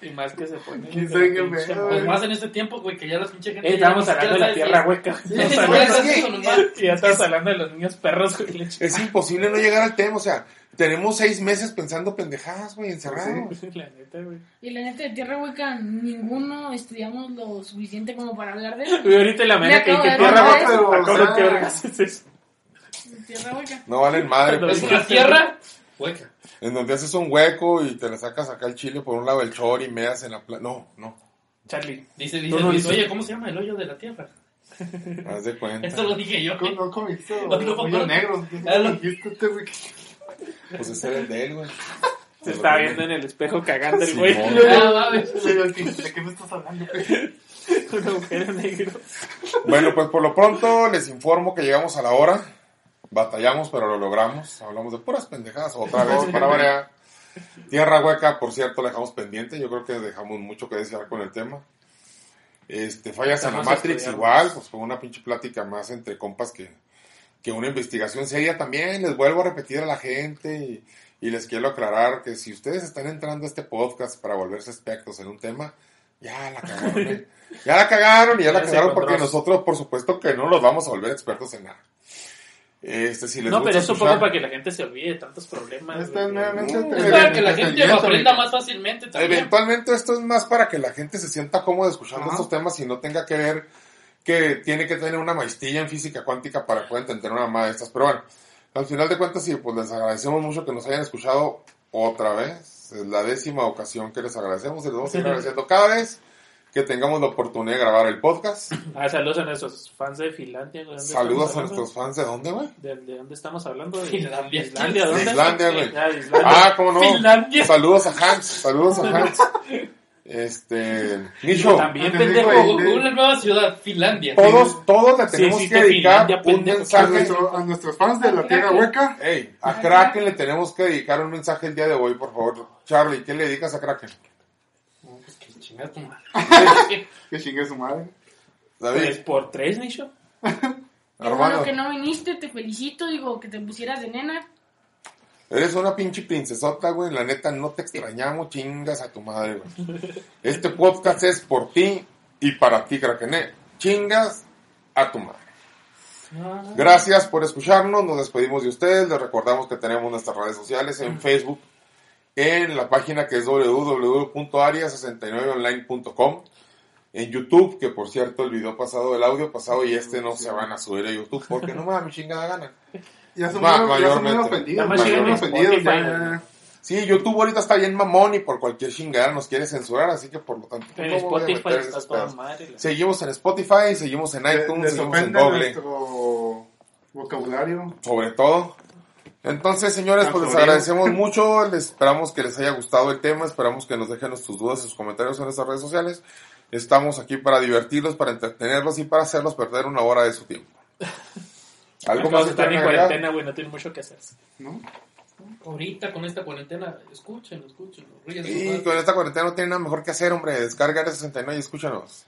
Y más que se pone. ¿Quién sabe qué pinche pedo. Pues más en este tiempo, güey, que ya la pinche gente... Eh, ya estábamos hablando de la tierra hueca. <laughs> Sí, sí, sí, Y ya <laughs> estamos hablando de los niños perros, güey. Es imposible no llegar al tema, o sea, tenemos seis meses pensando pendejadas, güey, encerrados. La neta, güey. Y la neta de Tierra Hueca, ninguno estudiamos lo suficiente como para hablar de eso. Güey, ahorita en la mañana que que de tierra hueca, eso. acabo O sea, de vergas es eso. Tierra hueca. No valen madre. Pero Es una tierra hueca. En donde haces un hueco y te le sacas acá el chile por un lado el chor y meas en la playa. No, no. Charlie. Dice, dice, no Luis, dices- oye, ¿cómo se llama el hoyo de la tierra? <laughs> Haz de cuenta. Esto lo dije yo. No, no comiste No, no, hoyo no. negro. ¿Qué Ah, no. dijiste, este? Pues ese era el de él, güey. Se está viendo en el espejo cagando el güey. Ah, <laughs> ¿De qué me estás hablando? güey? <laughs> Un agujero negro. Bueno, pues por lo pronto les informo que llegamos a la hora. Batallamos, pero lo logramos. Hablamos de puras pendejadas otra vez para variar. Tierra hueca, por cierto, la dejamos pendiente. Yo creo que dejamos mucho que desear con el tema. Este, fallas en la Matrix igual, pues fue una pinche plática más entre compas que, que una investigación seria también. Les vuelvo a repetir a la gente y, y les quiero aclarar que si ustedes están entrando a este podcast para volverse expertos en un tema, ya la cagaron. ¿eh? <laughs> Ya la cagaron y ya la Ya cagaron porque nosotros, por supuesto, que no los vamos a volver expertos en nada. Este, si les No, gusta pero es un poco para que la gente se olvide de tantos problemas. No, Es para que la gente lo aprenda más fácilmente también. Eventualmente esto es más para que la gente se sienta cómoda escuchando estos temas y no tenga que ver que tiene que tener una maestría en física cuántica para poder entender una mamá de estas. Pero bueno, al final de cuentas, sí, pues les agradecemos mucho que nos hayan escuchado otra vez. Es la décima ocasión que les agradecemos y les vamos a ir <laughs> agradeciendo cada vez que tengamos la oportunidad de grabar el podcast. Ah, saludos a nuestros fans de Finlandia. ¿Dónde Saludos a nuestros fans de dónde, güey. ¿De, de dónde estamos hablando? De Finlandia. Islandia, De ¿dónde? Islandia, güey. Ah, de. Ah, cómo no. Finlandia. Saludos a Hans, saludos a Hans. Este, Nicho, También, pendejo. Una nueva ciudad, Finlandia. todos, todos le Sí, tenemos sí, que de dedicar Finlandia, un pendejo. A, mensaje. nuestro- a nuestros fans de la Tierra Hueca, Ey, a Kraken le tenemos que dedicar un mensaje el día de hoy, por favor. Charlie, ¿qué le dedicas a Kraken? No, pues que chinga tu madre. <laughs> que chingue su madre. Pues David, por tres, Nicho. Qué <laughs> bueno hermano, que no viniste, te felicito, digo, que te pusieras de nena. eres una pinche princesota, güey. La neta, no te extrañamos, chingas a tu madre, güey. Este podcast es por ti y para ti, Kraken. Chingas a tu madre. Gracias por escucharnos, nos despedimos de ustedes, les recordamos que tenemos nuestras redes sociales en Facebook, en la página que es www.aria69online.com, en YouTube, que por cierto el video pasado, el audio pasado y este no se van a subir a YouTube porque no me da mi chingada gana. <laughs> Ya son, Ma- mayormente. ya ofendidos. Sí, YouTube ahorita está bien mamón y por cualquier chingada nos quiere censurar, así que por lo tanto En Spotify está toda madre. Seguimos en Spotify, seguimos en iTunes, seguimos en nuestro vocabulario. sobre todo. Entonces, señores, pues les agradecemos mucho, les esperamos que les haya gustado el tema, esperamos que nos dejen sus dudas y sus comentarios en nuestras redes sociales. Estamos aquí para divertirlos, para entretenerlos y para hacerlos perder una hora de su tiempo. <laughs> ¿Algo más estar en cuarentena, güey, no tiene mucho que hacer. ¿no? Ahorita con esta cuarentena, escúchenlo, escúchenlo. ríense Sí, con esta cuarentena no tienen nada mejor que hacer, hombre. Descarga el 69 y escúchanos.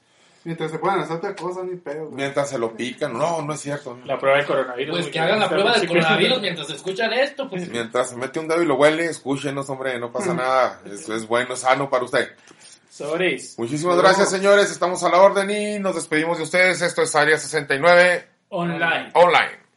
Mientras se puedan hacer otra cosa, ni pedo. güey. Mientras se lo pican. No, no es cierto. no. La prueba del coronavirus. Pues que hagan la prueba del coronavirus mientras escuchan esto, pues. Mientras se mete un dedo y lo huele, escúchenos, hombre. No pasa <laughs> nada. Eso es bueno, es sano para usted. Sobres. Muchísimas gracias, señores. Estamos a la orden y nos despedimos de ustedes. Esto es Área 69 Online. Online.